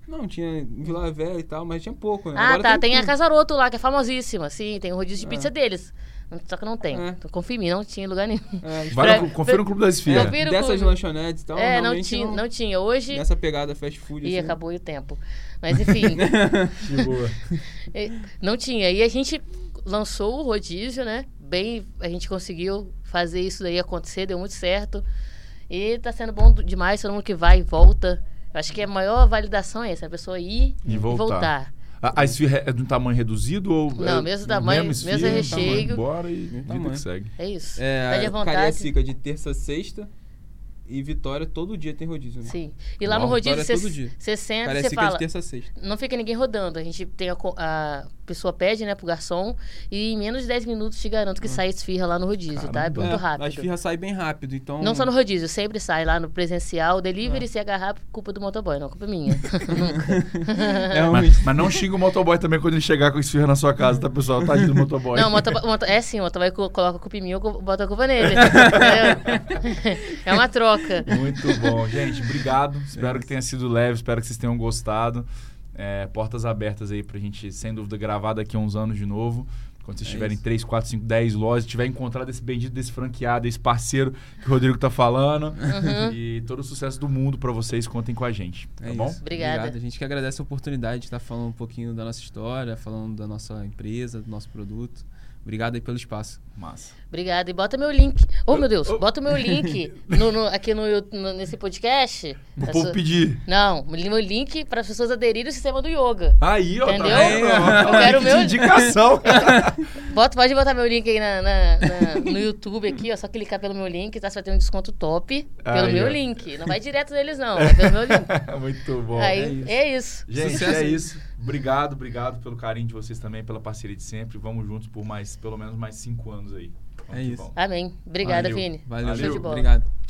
Não, tinha em Vila Velha e tal, mas tinha pouco, né?
Ah,
Agora
tá. Tem, a
tudo.
Casaroto lá, que é famosíssima. Sim, tem o rodízio de pizza
É.
deles. Só que não tem.
É.
Então, confia em mim, não tinha em lugar nenhum.
É,
Vai
Pra-
confira no Clube da Esfirra.
Confira.
é, dessas
clube.
lanchonetes e tal.
é, não tinha, não tinha. Hoje.
Nessa pegada fast food.
E
assim,
acabou o tempo. Mas enfim,
Que boa.
eh, não tinha. E a gente lançou o rodízio, né? Bem, a gente conseguiu fazer isso daí acontecer, deu muito certo. E tá sendo bom demais, todo mundo que vai e volta. Eu acho que a maior validação é essa, a pessoa ir
E
e
voltar.
voltar.
A, a esfirra é de um tamanho reduzido ou.
Não,
é
mesmo tamanho,
esfirra,
mesmo recheio.
Bora e
Mesmo
vida
tamanho.
que segue.
É isso. Pede
É,
à
a
vontade.
Cariacica de terça a sexta e Vitória todo dia tem rodízio. Né?
Sim. E lá no rodízio
é
você você senta e você
Cariacica
fala.
de terça a sexta.
Não fica ninguém rodando. A gente tem a, a pessoa pede, né, pro garçom. E em menos de 10 minutos te garanto que sai esfirra lá no rodízio, tá? É
Caramba.
muito
É,
rápido.
A esfirra sai bem rápido, então...
Não só no rodízio, sempre sai lá no presencial, delivery,
Ah.
se agarrar, culpa do motoboy, não, culpa minha. Nunca.
É um...
Mas, mas não xinga o motoboy também quando ele chegar com esfirra na sua casa, tá, pessoal? Tadinho do motoboy.
Não, o motoboy, moto- é sim, o motoboy co- coloca a culpa em mim, eu boto a culpa nele. é uma troca.
Muito bom, gente. Obrigado. Espero que tenha sido leve, espero que vocês tenham gostado. É, portas abertas aí pra gente, sem dúvida, gravar daqui a uns anos de novo. Quando vocês
É
tiverem
isso.
3, 4, 5, 10 lojas, tiver encontrado esse bendito desse franqueado, esse parceiro que o Rodrigo tá falando.
Uhum.
E todo o sucesso do mundo pra vocês, contem com a gente. Tá
É
bom?
isso.
Obrigada.
Obrigado. A gente que agradece a oportunidade de estar falando um pouquinho da nossa história, falando da nossa empresa, do nosso produto. Obrigado aí pelo espaço.
Massa.
Obrigada. E bota meu link. Oh, meu Deus, bota o meu link no, no- aqui no, no- nesse podcast.
Pro povo pedir.
Não, meu link para as pessoas aderirem ao sistema do yoga.
Aí, ó,
Entendeu?
tá vendo?
Eu quero meu-
de indicação.
Bota, pode botar meu link aí na, na- na- no YouTube aqui, ó. Só clicar pelo meu link, tá? Você vai ter um desconto top pelo
Aí,
meu
ó.
link. Não vai direto neles, não. Vai pelo meu link.
Muito bom.
aí,
é isso.
é isso.
Gente,
Sucesso
é isso. Obrigado, obrigado pelo carinho de vocês também, pela parceria de sempre. Vamos juntos por mais, pelo menos mais cinco anos aí. Vamos
É isso.
Amém. Obrigada,
Valeu.
Vini.
Valeu,
Show de bola.
obrigado.